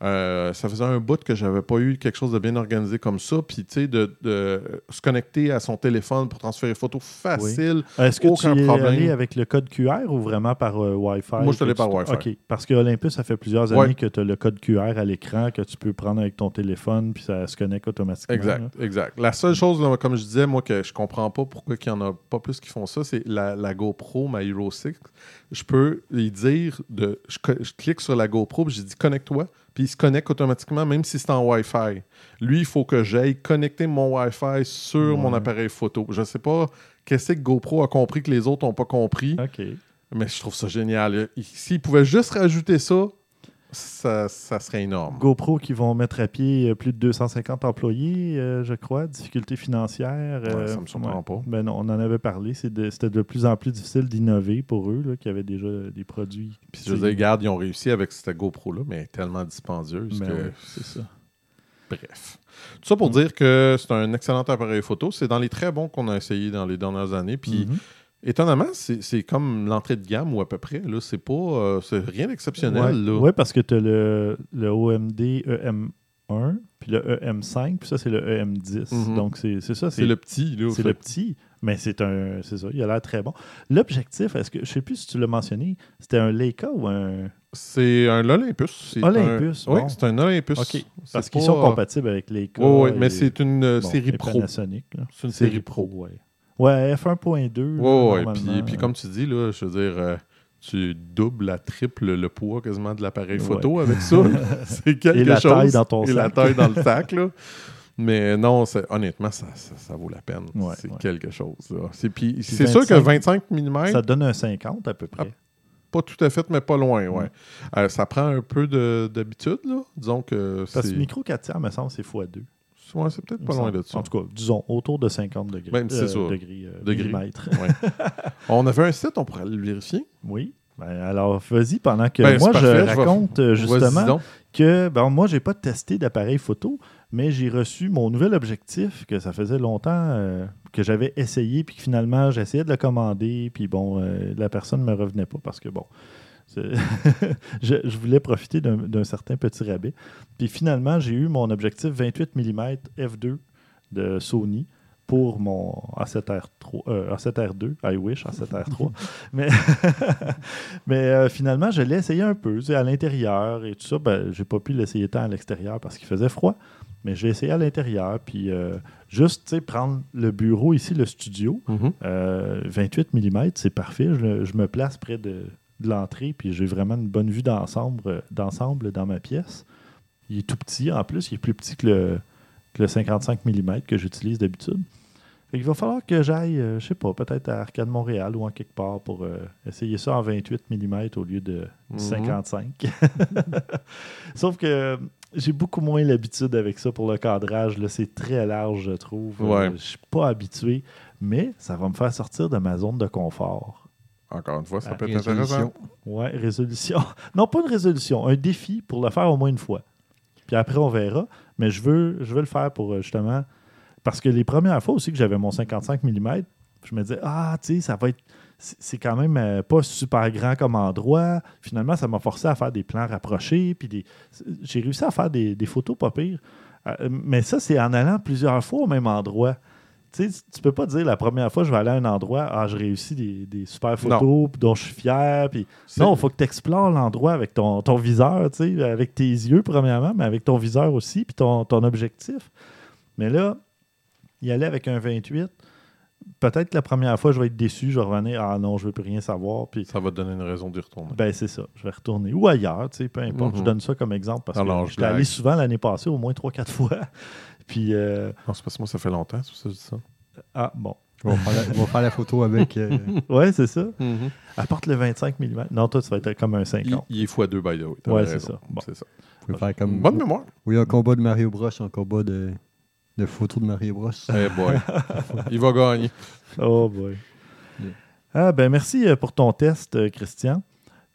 Euh, ça faisait un bout que j'avais pas eu quelque chose de bien organisé comme ça. Puis, tu sais, de, de se connecter à son téléphone pour transférer photos facile. Est-ce que Aucun tu es problème. allé avec le code QR ou vraiment par euh, Wi-Fi? Moi, je suis allé par Wi-Fi. OK. Parce que Olympus, ça fait plusieurs Ouais. années que tu as le code QR à l'écran que tu peux prendre avec ton téléphone puis ça se connecte automatiquement. Exact, là. exact. La seule chose, là, comme je disais, moi, que je comprends pas pourquoi il y en a pas plus qui font ça, c'est la, la GoPro, ma Hero 6. Je peux lui dire, de, je, je clique sur la GoPro, puis j'ai dit connecte-toi, puis il se connecte automatiquement, même si c'est en Wi-Fi. Lui, il faut que j'aille connecter mon Wi-Fi sur mon appareil photo. Je sais pas qu'est-ce que GoPro a compris que les autres n'ont pas compris, OK. mais je trouve ça génial. Il- S'il pouvait juste rajouter ça, ça, ça serait énorme. GoPro qui vont mettre à pied euh, plus de 250 employés, euh, je crois. Difficultés financières. Ouais, euh, ça me surprend pas. Ben non, on en avait parlé. C'est de- C'était de, plus en plus difficile d'innover pour eux, là, qui avaient déjà des produits. Puis je veux regarde, ils ont réussi avec cette GoPro-là, mais elle est tellement dispendieuse Ben que... ouais, c'est ça. Bref. Tout ça pour Mm. dire que c'est un excellent appareil photo. C'est dans les très bons qu'on a essayé dans les dernières années. Puis, Mhm. Étonnamment, c'est c'est comme l'entrée de gamme ou à peu près. Là, c'est pas... euh, c'est rien d'exceptionnel. Ouais, parce que tu as le, le OMD EM1, puis le EM5, puis ça, c'est le EM10. Mhm. Donc, c'est c'est ça. C'est le petit. Là, C'est le petit, mais c'est un, c'est ça. Il a l'air très bon. L'objectif, est-ce que je sais plus si tu l'as mentionné, c'était un Leica ou un C'est un Olympus. C'est Olympus, un- Oui, c'est un Olympus. Ok, C'est parce qu'ils sont euh, compatibles avec Leica. ouais, et- mais c'est une euh, bon, série pro. C'est une série pro. ouais. Ouais, F1.2. là, Ouais. Puis, puis comme tu dis, là, je veux dire, euh, tu doubles, la triple le poids quasiment de l'appareil Ouais. photo avec ça. c'est quelque Et la chose. taille dans ton Et la taille dans le sac, là. Mais non, honnêtement, ça, ça, ça vaut la peine. Ouais, c'est ouais. quelque chose. C'est, puis, c'est sûr que 25 25 mm, Ça donne un 50 à peu près. pas tout à fait, mais pas loin. Ouais. Mm. Euh, ça prend un peu de- d'habitude. Là. Disons que Parce que micro 4 tiers, me semble, c'est x2. Ouais, c'est peut-être pas loin de ça. En tout cas, disons, autour de 50 degrés. Ben, c'est ça. Degrés, euh, Degrés. millimètres. Ouais. On avait un site, on pourrait le vérifier. Oui. Ben, alors, vas-y, pendant que Ben, moi, je parfait, je raconte euh, justement que, ben, moi, j'ai pas testé d'appareil photo, mais j'ai reçu mon nouvel objectif que ça faisait longtemps euh, que j'avais essayé, puis que finalement, j'essayais de le commander, puis bon, euh, la personne ne me revenait pas parce que, bon, je, je voulais profiter d'un certain petit rabais. Puis finalement, j'ai eu mon objectif 28 mm f2 de Sony pour mon A7R3, euh, A7R2, I wish A7R3. mais mais euh, finalement, je l'ai essayé un peu, à l'intérieur et tout ça. Ben, j'ai pas pu l'essayer tant à l'extérieur parce qu'il faisait froid, mais j'ai essayé à l'intérieur. Puis euh, juste, prendre le bureau ici, le studio, Mhm. euh, 28 mm, c'est parfait. Je, je me place près de, de l'entrée, puis j'ai vraiment une bonne vue d'ensemble, euh, d'ensemble dans ma pièce. Il est tout petit en plus, il est plus petit que le, que le 55 mm que j'utilise d'habitude. Qu'il va falloir que j'aille, euh, je sais pas, peut-être à Arcade Montréal ou en quelque part pour euh, essayer ça en 28 mm au lieu de Mhm. 55. Sauf que euh, j'ai beaucoup moins l'habitude avec ça pour le cadrage. là. C'est très large, je trouve. Euh, Ouais. je suis pas habitué, mais ça va me faire sortir de ma zone de confort. Encore une fois, ça peut être intéressant. résolution. Ouais, résolution. Non, pas une résolution, un défi pour le faire au moins une fois. Puis après, on verra. Mais je veux, je veux le faire pour euh, justement. Parce que les premières fois aussi que j'avais mon 55 mm, je me disais, ah, tu sais, ça va être. C'est c'est quand même euh, pas super grand comme endroit. Finalement, ça m'a forcé à faire des plans rapprochés. Puis des... j'ai réussi à faire des, des photos pas pires. Euh, mais ça, c'est en allant plusieurs fois au même endroit. Tu sais, tu peux pas dire la première fois, je vais aller à un endroit, ah, je réussis des, des super photos dont je suis fier. Puis non, il faut que tu explores l'endroit avec ton, ton viseur, tu sais, avec tes yeux, premièrement, mais avec ton viseur aussi, puis ton, ton objectif. Mais là, y aller avec un 28, peut-être que la première fois, je vais être déçu, je vais revenir, ah non, je veux plus rien savoir, puis Ça va te donner une raison d'y retourner. ben c'est ça, je vais retourner. Ou ailleurs, tu sais, peu importe, Mhm. je donne ça comme exemple, parce Alors, que je j'étais allé souvent l'année passée, au moins 3-4 fois. Puis, euh, Non, c'est parce que moi, ça fait longtemps, c'est pour ça que je dis ça. ah, bon. On va faire la, on va faire la photo avec. euh, Ouais, c'est ça. Mhm. Apporte le 25 mm. Non, toi, tu vas être comme un il, 50. il est x2 by the way. Ouais, c'est ça. Bon. C'est ça. vous pouvez faire comme. Bonne mémoire. Oui, un combat de Mario Bros, un combat de, de photos de Mario Bros. Eh boy. il va gagner. Oh boy. Yeah. Ah ben merci euh, pour ton test, euh, Christian.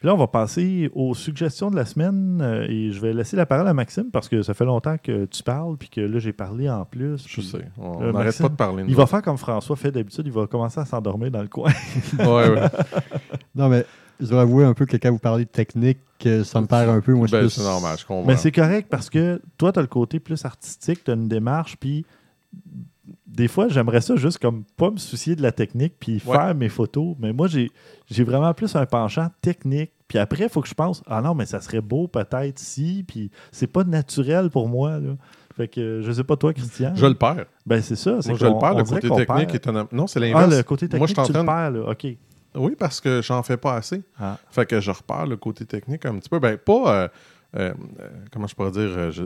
Puis là, on va passer aux suggestions de la semaine euh, et je vais laisser la parole à Maxime parce que ça fait longtemps que tu parles puis que là, j'ai parlé en plus. Je puis sais. On Euh, n'arrête pas de parler. Il va faire comme François fait d'habitude, il va commencer à s'endormir dans le coin. Ouais, ouais. Non, mais je dois avouer un peu que quand vous parlez de technique, euh, ça me perd un peu. Moi, je Ben, suis c'est normal, je comprends. Mais c'est correct parce que toi, tu as le côté plus artistique, tu as une démarche, puis des fois, j'aimerais ça juste comme pas me soucier de la technique puis Ouais. faire mes photos. Mais moi, j'ai j'ai vraiment plus un penchant technique. Puis après, il faut que je pense, ah non, mais ça serait beau peut-être si, puis c'est pas naturel pour moi. Là. Fait que je sais pas toi, Christian. Je le perds. Ben c'est ça. c'est Moi, je le perds. on Le côté technique est un. Non, c'est Ah, l'inverse. le côté technique, Moi, je tu le perds, là. OK. Oui, parce que j'en fais pas assez. Ah. Fait que je repars le côté technique un petit peu. Ben, pas. euh, euh, euh, comment je pourrais dire euh, je-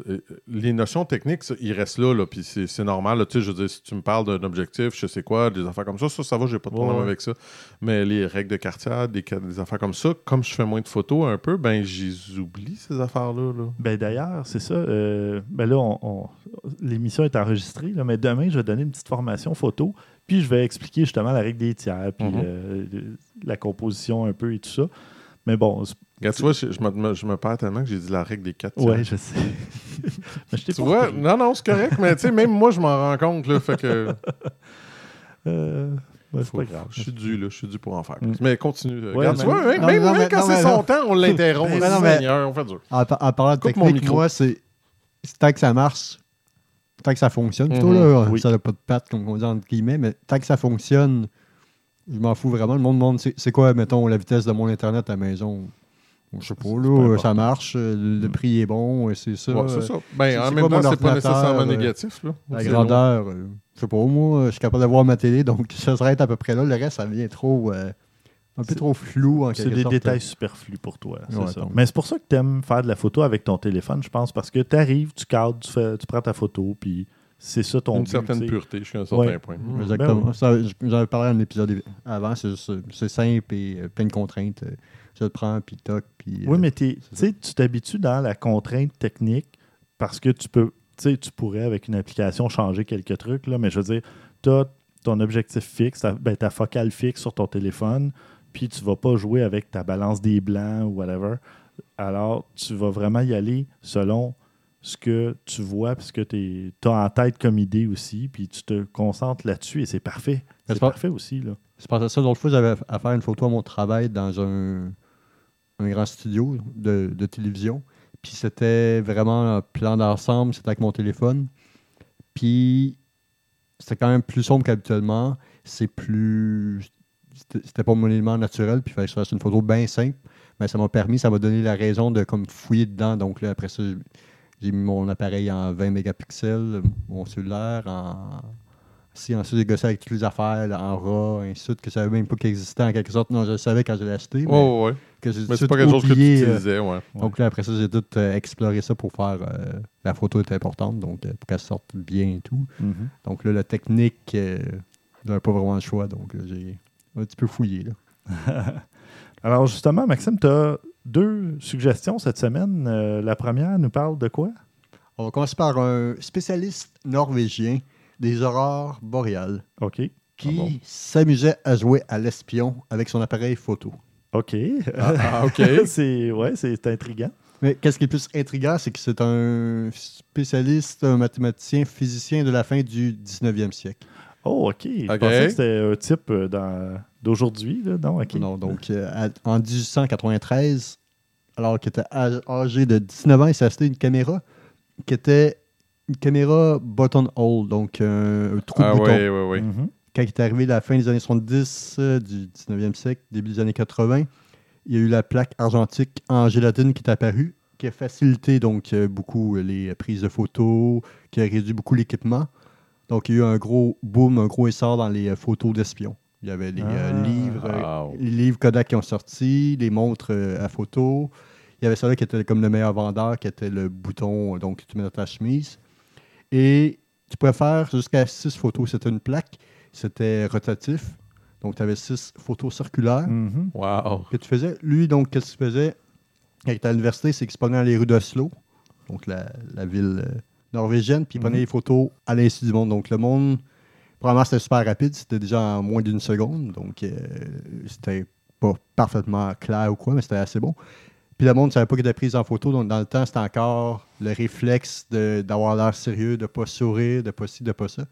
Les notions techniques, ils restent là, là puis c'est normal. là. tu sais, je veux dire, si tu me parles d'un objectif, je sais quoi, des affaires comme ça, ça, ça va, j'ai pas de problème ouais. avec ça. Mais les règles de quartier, des, affaires comme ça, comme je fais moins de photos un peu, ben, j'oublie ces affaires-là. Là. Ben d'ailleurs, c'est ça. euh, ben là, on- on- l'émission est enregistrée, là, mais demain, je vais donner une petite formation photo, puis je vais expliquer justement la règle des tiers, puis Mhm. euh, la composition un peu et tout ça. Mais bon, c'est- Regarde, tu vois, je, je me, je me perds tellement que j'ai dit la règle des quatre. ouais, tiers. je sais. mais je t'ai Tu vois, non, non, c'est correct, mais tu sais, même moi, je m'en rends compte. Là, fait que Euh, ouais, c'est pas grave. je suis dû, là, je suis dû pour en faire plus. Mm. Mais continue. euh, Ouais, regarde, mais- tu vois, même, Non, même- non, même mais- quand c'est son temps, on l'interrompt. Mais non, mais- Seigneur, on fait dur. En, en parlant de Coupe mon technique, micro. moi, c'est tant que ça marche, tant que ça fonctionne. Plutôt, Mhm. là, Oui. ça n'a pas de patte, comme on dit entre guillemets, mais tant que ça fonctionne, je m'en fous vraiment. Le monde demande c'est quoi, mettons, la vitesse de mon Internet à la maison? Je sais pas, C'est là, ça marche, euh, le Mm. prix est bon, c'est ça. Ouais, c'est ça. Ben, c'est- en c'est même temps, c'est pas nécessairement euh, négatif. Là. La C'est grandeur, euh, je sais pas, moi, je suis capable de voir ma télé, donc ça serait à peu près là. Le reste, ça devient trop, euh, un peu C'est- trop flou en C'est quelque des sorte. détails superflus pour toi. c'est Ouais, ça. donc. Mais c'est pour ça que tu aimes faire de la photo avec ton téléphone, je pense, parce que tu arrives, tu cadres, tu, fais- tu prends ta photo, puis c'est ça ton Une but, certaine tu sais. pureté jusqu'à un certain Ouais. point. Mm. Exactement. Ben oui. Ça, j- J'en avais parlé dans l'épisode avant, c'est juste, c'est simple et plein de contraintes. Euh, Je le prends, puis toc, puis... Oui, euh, mais tu t'habitues dans la contrainte technique parce que tu peux, tu sais, tu pourrais avec une application changer quelques trucs, là, mais je veux dire, tu as ton objectif fixe, ta, ben, ta focale fixe sur ton téléphone, puis tu vas pas jouer avec ta balance des blancs ou whatever. Alors, tu vas vraiment y aller selon ce que tu vois, puis ce que tu as en tête comme idée aussi, puis tu te concentres là-dessus et c'est parfait. C'est parfait aussi. Là. Je pensais ça l'autre fois, j'avais à faire une photo à mon travail dans un, un grand studio de, télévision. Puis c'était vraiment un plan d'ensemble, c'était avec mon téléphone. Puis c'était quand même plus sombre qu'habituellement. C'est plus. C'était pas mon élément naturel, puis il fallait que une photo bien simple. Mais ça m'a permis, ça m'a donné la raison de comme fouiller dedans. Donc là, après ça, j'ai mis mon appareil en 20 mégapixels, mon cellulaire en. Si ensuite j'ai gossé avec toutes les affaires là, en RAW, ainsi de suite, que je savais même pas qu'il existait en quelque sorte. Non, je le savais quand je l'ai acheté, mais ouais, que j'ai Mais c'est pas quelque chose que tu euh, utilisais, ouais. donc là, après ça, j'ai tout euh, exploré ça pour faire. euh, la photo est importante, donc euh, pour qu'elle sorte bien et tout. Mhm. Donc là, la technique, euh, j'avais pas vraiment le choix, donc là, j'ai un petit peu fouillé. Là. Alors justement, Maxime, tu as deux suggestions cette semaine. Euh, la première nous parle de quoi? On va commencer par un spécialiste norvégien des aurores boréales OK. qui Ah bon? s'amusait à jouer à l'espion avec son appareil photo. OK. Ah, ah, OK. c'est ouais, c'est intriguant. Mais qu'est-ce qui est plus intriguant, c'est que c'est un spécialiste, un mathématicien, physicien de la fin du 19e siècle. Oh, OK. Je pensais que c'était un type euh, dans- d'aujourd'hui. là. Non, OK. Non, donc euh, à- en 1893, alors qu'il était âgé de 19 ans, il s'est acheté une caméra qui était une caméra button hole, donc euh, un trou Ah, de bouton. ouais, ouais, ouais. Mhm. Quand il est arrivé à la fin des années 70 euh, du 19e siècle, début des années 80, il y a eu la plaque argentique en gélatine qui est apparue, qui a facilité donc euh, beaucoup les prises de photos, qui a réduit beaucoup l'équipement. Donc il y a eu un gros boom, un gros essor dans les photos d'espions. Il y avait les euh, Ah. livres, Wow. les livres Kodak qui ont sorti, les montres euh, à photo. Il y avait là qui était comme le meilleur vendeur, qui était le bouton donc que tu mets dans ta chemise. Et tu pouvais faire jusqu'à 6 photos. C'était une plaque, c'était rotatif. Donc tu avais 6 photos circulaires Mhm. Wow. que tu faisais. Lui, donc, qu'est-ce qu'il faisait? Quand il était à l'université, c'est qu'il se prenait dans les rues d'Oslo, donc la, la ville euh, norvégienne, puis il prenait Mhm. les photos à l'Institut du Monde. Donc le monde, probablement c'était super rapide, c'était déjà en moins d'une seconde, donc euh, c'était pas parfaitement clair ou quoi, mais c'était assez bon. Puis le monde ne savait pas qu'il était prise en photo, donc dans le temps, c'était encore le réflexe d'avoir l'air sérieux, de ne pas sourire, de pas ci, de pas ça.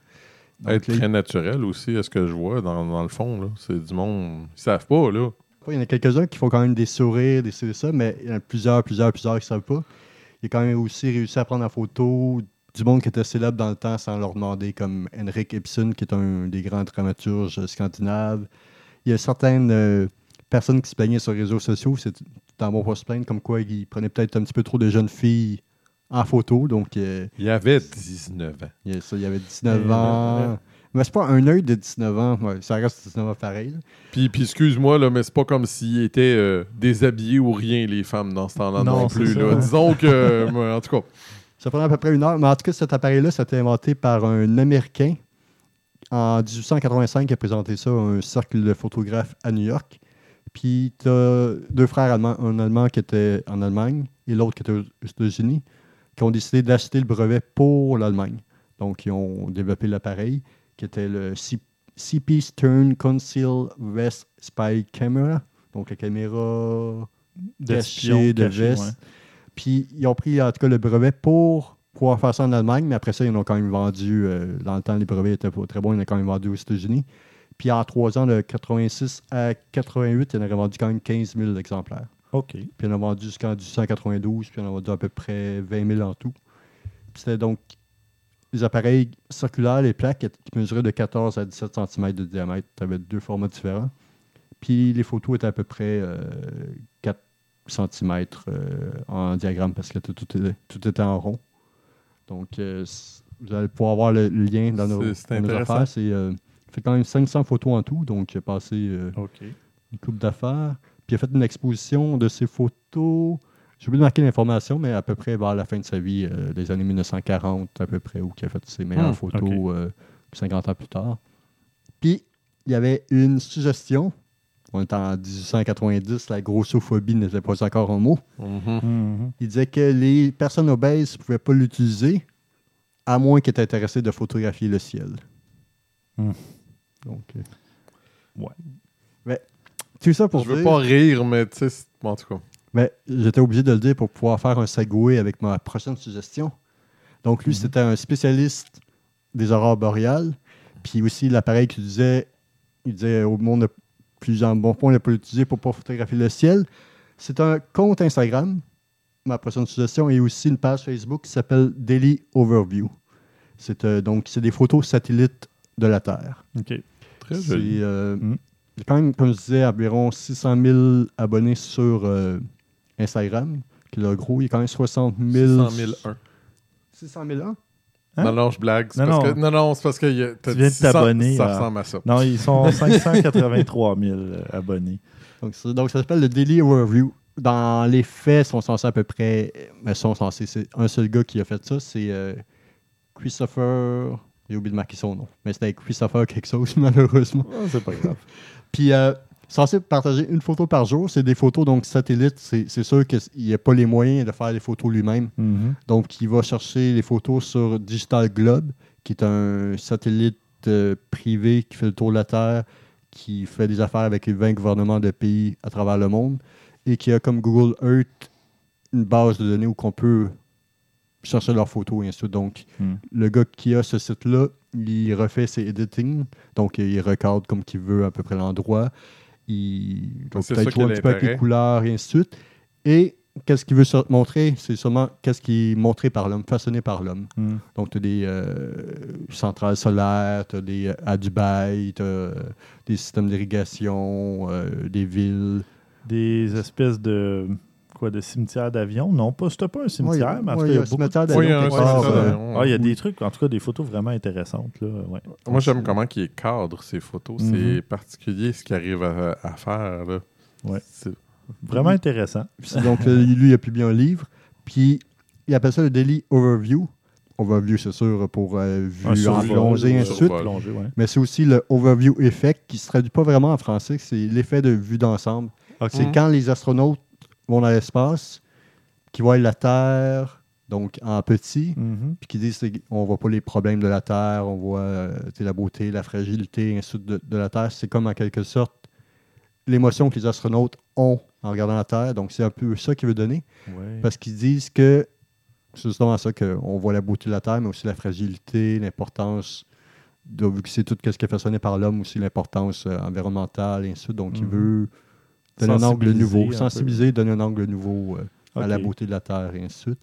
Donc, Être là, très naturel aussi, est-ce que je vois dans, dans le fond. C'est du monde. Ils savent pas, là. il y en a quelques-uns qui font quand même des sourires, des ça, mais il y en a plusieurs, plusieurs, plusieurs qui ne savent pas. Il a quand même aussi réussi à prendre en photo du monde qui était célèbre dans le temps sans leur demander, comme Henrik Ibsen, qui est un des grands dramaturges scandinaves. Il y a certaines euh, personnes qui se plaignaient sur les réseaux sociaux, c'est dans bon pas se plaindre, comme quoi ils prenaient peut-être un petit peu trop de jeunes filles en photo. Donc, euh, Il y avait 19 ans. il y a ça, il y avait 19 Euh, ans. Mais c'est pas un œil de 19 ans. Ouais, ça reste 19 ans pareil. là. Puis, puis excuse-moi, là, mais c'est pas comme s'ils étaient euh, déshabillés ou rien, les femmes, dans ce temps-là non, Non, plus. là. Disons que, euh, en tout cas, Ça prend à peu près une heure. Mais en tout cas, cet appareil-là, ça a été inventé par un Américain en 1885 qui a présenté ça à un cercle de photographes à New York. Puis tu as deux frères allemands, un Allemand qui était en Allemagne et l'autre qui était aux États-Unis, qui ont décidé d'acheter le brevet pour l'Allemagne. Donc, ils ont développé l'appareil qui était le CP Stern Conceal Vest Spy Camera. Donc, la caméra D'espion de veste. Puis ils ont pris en tout cas le brevet pour pouvoir faire ça en Allemagne, mais après ça, ils en ont quand même vendu. euh, dans le temps, les brevets étaient pas très bons, ils en ont quand même vendu aux États-Unis. Puis en trois ans, de 86 à 88, ils en auraient vendu quand même 15 000 exemplaires. OK. Puis ils en ont vendu jusqu'en 1892, puis ils en ont vendu à peu près 20 000 en tout. Puis c'était donc des appareils circulaires, les plaques qui mesuraient de 14 à 17 cm de diamètre. Tu avais deux formats différents. Puis les photos étaient à peu près euh, 4 cm en diagramme parce que tout, tout était, tout était en rond. Donc, euh, vous allez pouvoir voir le lien dans nos, dans nos affaires. C'est euh, fait quand même 500 photos en tout, donc j'ai passé euh, une coupe d'affaires. Puis il a fait une exposition de ses photos. J'ai oublié de marquer l'information, mais à peu près vers la fin de sa vie, euh, des années 1940 à peu près, où il a fait ses meilleures Hmm, photos ok. euh, 50 ans plus tard. Puis il y avait une suggestion. On est en 1890, la grossophobie n'était pas encore un mot. mhm. Mhm. Il disait que les personnes obèses ne pouvaient pas l'utiliser à moins qu'elles étaient intéressées de photographier le ciel. Hmm. Donc, euh, Ouais. Mais, tout ça pour je veux dire- pas rire, mais tu sais, c'est- en tout cas. Mais j'étais obligé de le dire pour pouvoir faire un segway avec ma prochaine suggestion. Donc, lui, Mhm. c'était un spécialiste des aurores boréales. Puis aussi, l'appareil qu'il disait, il disait au monde plus en bon point, ne pas l'utiliser pour pas photographier le ciel. C'est un compte Instagram, ma prochaine suggestion, et aussi une page Facebook qui s'appelle Daily Overview. C'est euh, donc c'est des photos satellites de la Terre. OK. Très C'est joli. euh, Mm. il y a quand même, comme je disais, environ 600 000 abonnés sur euh, Instagram. Qui est le gros, il y a quand même 60 000. 600 001. 600 000 ans? Hein? Non, non, je blague. C'est Non, parce non. que, non, non, c'est parce que y a- t'as Tu viens de dit 600, t'abonner Ça à- ressemble à ça. Non, ils sont 583 000 euh, abonnés. Donc, ça, donc, ça s'appelle le Daily Overview. Dans les faits, ils sont censés à peu près. Mais sont censés. C'est un seul gars qui a fait ça, c'est euh, Christopher. J'ai oublié de marquer son nom. Mais c'était Christopher quelque chose, malheureusement. Ah, c'est pas grave. Puis, euh, censé partager une photo par jour. C'est des photos, donc satellites. C'est sûr qu'il n'y a pas les moyens de faire les photos lui-même. Mhm. Donc, il va chercher les photos sur Digital Globe, qui est un satellite euh, privé qui fait le tour de la Terre, qui fait des affaires avec les 20 gouvernements de pays à travers le monde, et qui a comme Google Earth une base de données où on peut chercher leurs photos et ainsi de suite. Donc, Mm. le gars qui a ce site-là, il refait ses editing, donc il recadre comme qu'il veut à peu près l'endroit. Il donc peut-être jouer a un petit peu avec les couleurs et ainsi de suite. Et qu'est-ce qu'il veut montrer? C'est seulement qu'est-ce qui est montré par l'homme, façonné par l'homme. Mm. Donc, tu as des euh, centrales solaires, tu as des euh, à Dubaï, tu as des systèmes d'irrigation, euh, des villes. Des espèces de quoi de cimetières d'avions. Non, pas, c'était pas un cimetière, Ouais, mais en tout cas, il y a beaucoup cimetière il cimetière euh. Ah, y a des trucs, en tout cas, des photos vraiment intéressantes. Là. Ouais. Moi, j'aime comment il cadre ces photos. Mhm. C'est particulier ce qu'il arrive à, à faire. Là. Ouais. C'est- Vraiment intéressant. Donc, euh, lui, il a publié un livre. Puis, il appelle ça le Daily Overview. Overview, c'est sûr, pour euh, Un vue en plongée, et ainsi de suite. survol. plongée, ouais. Mais c'est aussi le Overview Effect, qui se traduit pas vraiment en français. C'est l'effet de vue d'ensemble. C'est Mhm. quand les astronautes vont dans l'espace, qui voient la Terre, donc en petit, Mhm. puis qui disent on voit pas les problèmes de la Terre, on voit euh, la beauté, la fragilité, ainsi de de, la Terre. C'est comme en quelque sorte l'émotion que les astronautes ont en regardant la Terre. Donc, c'est un peu ça qu'il veut donner. Ouais. Parce qu'ils disent que c'est justement ça qu'on voit la beauté de la Terre, mais aussi la fragilité, l'importance, de, vu que c'est tout ce qui est façonné par l'homme, aussi l'importance euh, environnementale, et ainsi de suite. Donc, il Mhm. veut donner un angle Sensibiliser nouveau, un peu. sensibiliser, donner un angle nouveau euh, à la beauté de la Terre, et ainsi de suite.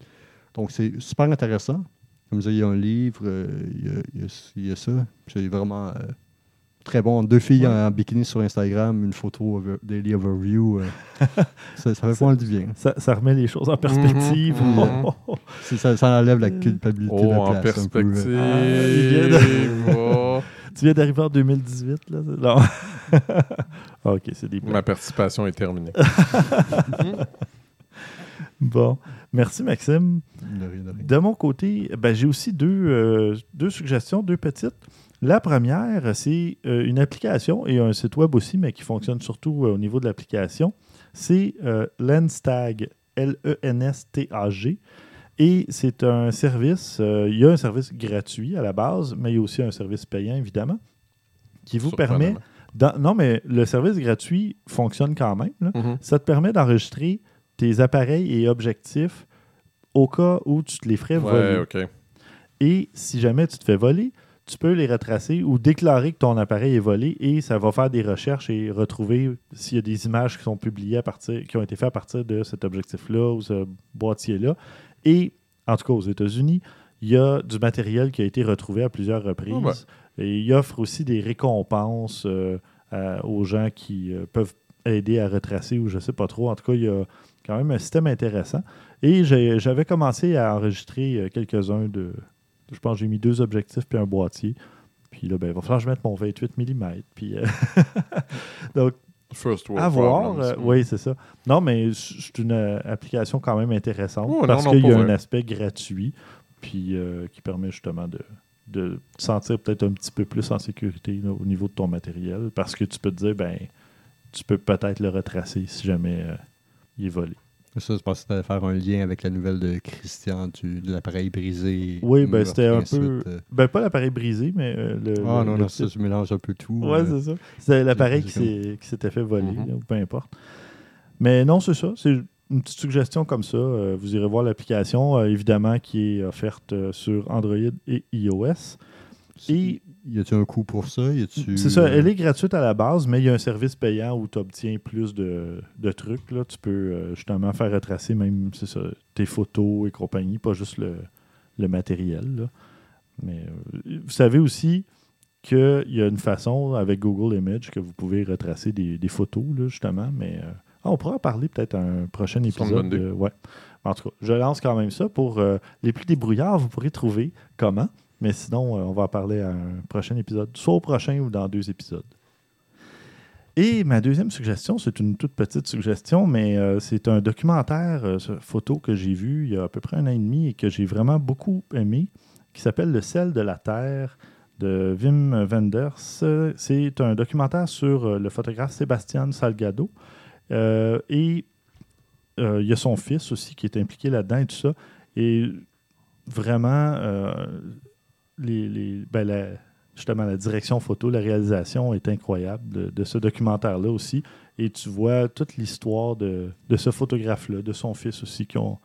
Donc, c'est super intéressant. Comme je disais, il y a un livre, euh, il, y a, il y a- il y a ça. C'est vraiment euh, très bon. Deux filles Ouais. en, bikini sur Instagram, une photo over- daily overview. euh, ça, ça fait pas mal du bien. Ça, ça remet les choses en perspective. Mhm, mhm. Ça, ça enlève la culpabilité de Oh, la en place. un peu, euh. perspective. Ah, Oh. tu viens d'arriver en 2018, là? Non. Ok, c'est des blagues. Ma participation est terminée. Bon. Merci, Maxime. De rien, de rien. De mon côté, ben, j'ai aussi deux, euh, deux suggestions, deux petites. La première, c'est euh, une application et un site web aussi, mais qui fonctionne surtout euh, au niveau de l'application. C'est euh, Lenstag, L-E-N-S-T-A-G. Et c'est un service, euh, il y a un service gratuit à la base, mais il y a aussi un service payant, évidemment, qui vous permet... dans- non, mais le service gratuit fonctionne quand même. là. Mhm. Ça te permet d'enregistrer tes appareils et objectifs au cas où tu te les ferais voler. Ouais, ok. Et si jamais tu te fais voler, tu peux les retracer ou déclarer que ton appareil est volé et ça va faire des recherches et retrouver s'il y a des images qui sont publiées à partir, qui ont été faites à partir de cet objectif-là ou ce boîtier-là. Et en tout cas aux États-Unis, il y a du matériel qui a été retrouvé à plusieurs reprises. Ah ben. Et il offre aussi des récompenses euh, à- aux gens qui euh, peuvent aider à retracer ou je sais pas trop. En tout cas, il y a quand même un système intéressant. Et j'avais commencé à enregistrer euh, quelques-uns de. Je pense que j'ai mis deux objectifs puis un boîtier. Puis là, ben, il va falloir que je mette mon 28 mm. Puis, euh, donc, First world à voir. euh, oui, c'est ça. Non, mais c'est une application quand même intéressante Oh, parce qu'il y a un vrai. aspect gratuit puis euh, qui permet justement de, de te sentir peut-être un petit peu plus en sécurité là, au niveau de ton matériel parce que tu peux te dire, ben, tu peux peut-être le retracer si jamais euh, il est volé. Ça, je pensais que tu faire un lien avec la nouvelle de Christian du, de l'appareil brisé. Oui, ben, c'était un peu- euh. Ben, pas l'appareil brisé, mais euh, le. Ah le- non, le non, ça, je mélange un peu tout. Euh. c'est ça. C'est l'appareil qui s'était fait voler, Mhm. là, ou peu importe. Mais non, c'est ça. C'est une petite suggestion comme ça. Euh, vous irez voir l'application, euh, évidemment, qui est offerte euh, sur Android et iOS. Et Y a-tu un coût pour ça? A-tu, c'est ça, elle est gratuite à la base, mais il y a un service payant où tu obtiens plus de, de trucs. Là. Tu peux justement faire retracer même ça, tes photos et compagnie, pas juste le, le matériel. là. Mais vous savez aussi qu'il y a une façon avec Google Images que vous pouvez retracer des, des photos, là, justement. Mais euh, ah, on pourra en parler peut-être un prochain épisode. euh, ouais. En tout cas, je lance quand même ça pour euh, les plus débrouillards, vous pourrez trouver comment. Mais sinon, euh, on va en parler à un prochain épisode, soit au prochain ou dans deux épisodes. Et ma deuxième suggestion, c'est une toute petite suggestion, mais euh, c'est un documentaire euh, photo que j'ai vu il y a à peu près un an et demi et que j'ai vraiment beaucoup aimé, qui s'appelle Le sel de la Terre de Wim Wenders. C'est un documentaire sur euh, le photographe Sébastien Salgado. Euh, et euh, il y a son fils aussi qui est impliqué là-dedans et tout ça. Et vraiment, euh, ben, justement, la direction photo, la réalisation est incroyable de, de ce documentaire-là aussi. Et tu vois toute l'histoire de, de ce photographe-là, de son fils aussi, qui ont,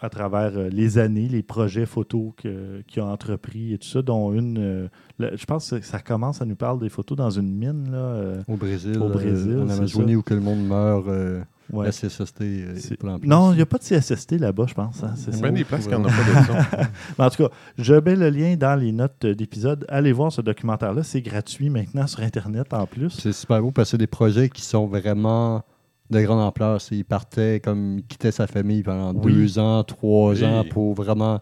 à travers euh, les années, les projets photos que- qu'il a entrepris et tout ça, dont une. euh, le- je pense que ça commence à nous parler des photos dans une mine. Là, euh, Au Brésil, Au Brésil, en Amazonie, où que le monde meurt, euh, ouais. la CSST C'est- est place. Non, il n'y a pas de CSST là-bas, je pense. hein, c'est Il y a ça. bien des places qui n'en ont pas de. Mais en tout cas, je mets le lien dans les notes d'épisode. Allez voir ce documentaire-là. C'est gratuit maintenant sur Internet en plus. C'est super beau parce que c'est des projets qui sont vraiment de grande ampleur. C'est- Il partait comme il quittait sa famille pendant Oui. deux ans, trois Oui. ans pour vraiment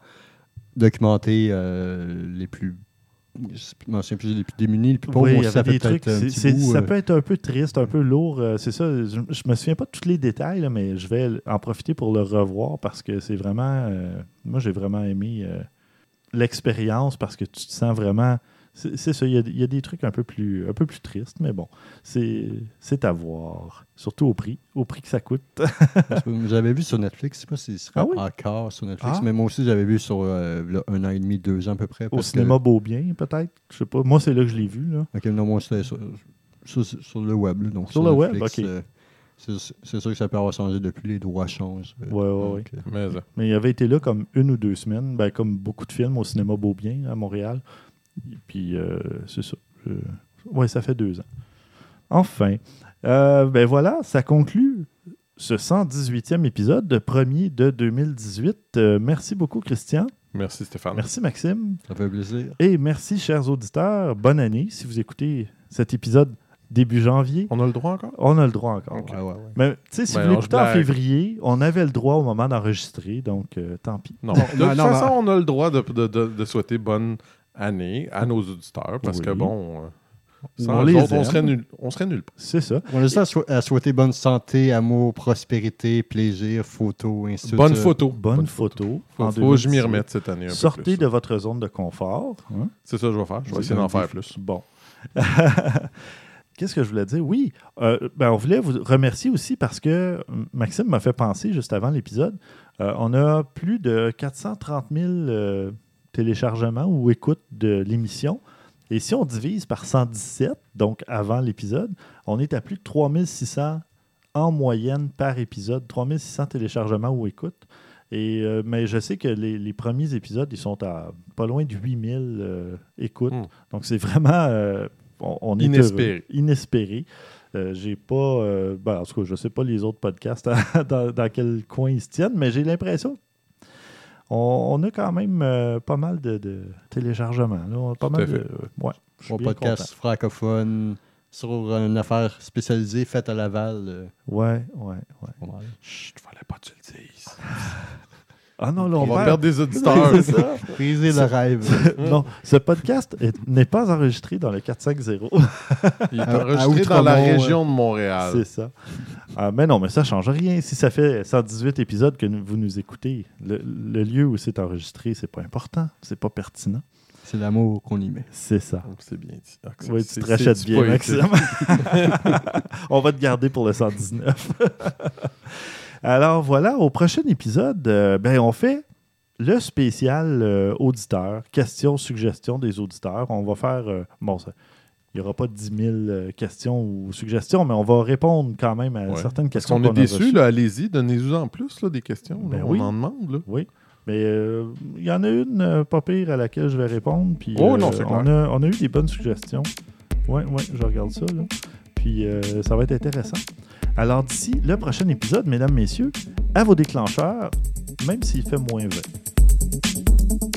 documenter euh, les plus. Je plus, les plus démunis, les plus pauvres. Oui, ça avait des fait trucs. peut-être un c'est- petit c'est- bout, ça euh, peut être un peu triste, un peu lourd. euh, c'est ça. Je, je me souviens pas de tous les détails, là, mais je vais en profiter pour le revoir parce que c'est vraiment. moi, j'ai vraiment aimé l'expérience parce que tu te sens vraiment. C'est ça. Il y, a, il y a des trucs un peu plus, un peu plus tristes, mais bon, c'est c'est à voir. Surtout au prix, au prix que ça coûte. J'avais vu sur Netflix, je sais pas si ce serait Ah oui? encore sur Netflix, Ah. mais moi aussi j'avais vu sur euh, là, un an et demi, deux ans à peu près. Au que- cinéma Beaubien, peut-être? Je sais pas. Moi, c'est là que je l'ai vu. Là. Ok, non, moi c'était sur- Sur, sur le web. là, donc Sur le web, ok. euh, c'est sûr que ça peut avoir changé depuis, les droits changent. euh, Mais, euh, Mais il avait été là comme une ou deux semaines, ben, comme beaucoup de films au cinéma Beaubien à Montréal. Et puis, euh, c'est ça. Euh, ouais, ça fait deux ans. Enfin, euh, ben voilà, ça conclut ce 118e épisode, de premier de 2018. Euh, merci beaucoup, Christian. merci Stéphane. Merci, Maxime. ça fait plaisir. Et merci, chers auditeurs. Bonne année si vous écoutez cet épisode début janvier. On a le droit encore? On a le droit encore. Ok. Ouais, ouais, ouais. Mais tu sais, si Ben vous l'écoutez en février, on avait le droit au moment d'enregistrer, donc euh, tant pis. Non. Non, de non, toute façon, on a le droit de, de- de- de souhaiter bonne année à nos auditeurs parce Oui. que, bon, euh, On sans les eux autres, on serait nul. On serait nulle part. C'est ça. On a juste à, sou- à souhaiter bonne santé, amour, prospérité, plaisir, photo, ainsi de suite. Bonne photo. Bonne photo. Faut, en faut que je m'y 2018. remette cette année un peu Sortez plus. de votre zone de confort. hein. C'est ça que je vais faire. Je vais essayer d'en faire plus. Bon. Qu'est-ce que je voulais dire? Oui, euh, ben, on voulait vous remercier aussi parce que euh, Maxime m'a fait penser juste avant l'épisode. euh, on a plus de 430 000 euh, téléchargements ou écoutes de l'émission. Et si on divise par 117, donc avant l'épisode, on est à plus de 3600 en moyenne par épisode. 3600 téléchargements ou écoutes. Et, euh, mais je sais que les, les premiers épisodes, ils sont à pas loin de 8000 euh, écoutes. Hmm. Donc c'est vraiment. euh, on, on est Inespéré. Inespéré. J'ai pas. ben, en tout cas, je sais pas les autres podcasts dans, dans quel coin ils se tiennent, mais j'ai l'impression. On, on a quand même euh, pas mal de, de téléchargements. là. On a pas Tout mal de. ouais, je Mon podcast francophone sur une affaire spécialisée faite à Laval. ouais, ouais. pas mal. Chut, fallait pas que tu le dises. Ah non, là, on, On va perd- perdre des auditeurs. Briser le rêve. non, ce podcast est- n'est pas enregistré dans le 450. Il est À- à enregistré dans la région de Montréal. C'est ça. Ah, mais non, mais ça change rien. Si ça fait 118 épisodes que vous nous écoutez, le, le lieu où c'est enregistré, c'est pas important. C'est pas pertinent. C'est l'amour qu'on y met. C'est ça. Donc, C'est bien dit. Ah, Oui, tu te rachètes bien. Maxime. On va te garder pour le 119. Alors voilà, au prochain épisode, euh, ben, on fait le spécial euh, auditeur, questions, suggestions des auditeurs. On va faire, euh, bon, ça- il n'y aura pas 10 000 euh, questions ou suggestions, mais on va répondre quand même à Ouais. certaines Parce questions. qu'on est a déçus, là, allez-y, donnez-nous en plus là, des questions. là. Ben on oui. en demande. Là. Oui. Mais euh, il y en a une euh, pas pire à laquelle je vais répondre. Puis, Oh euh, non, c'est on, a, on a eu des bonnes suggestions. Oui, oui, je regarde ça. Là. Puis euh, ça va être intéressant. Alors d'ici le prochain épisode, mesdames, messieurs, à vos déclencheurs, même s'il fait moins 20.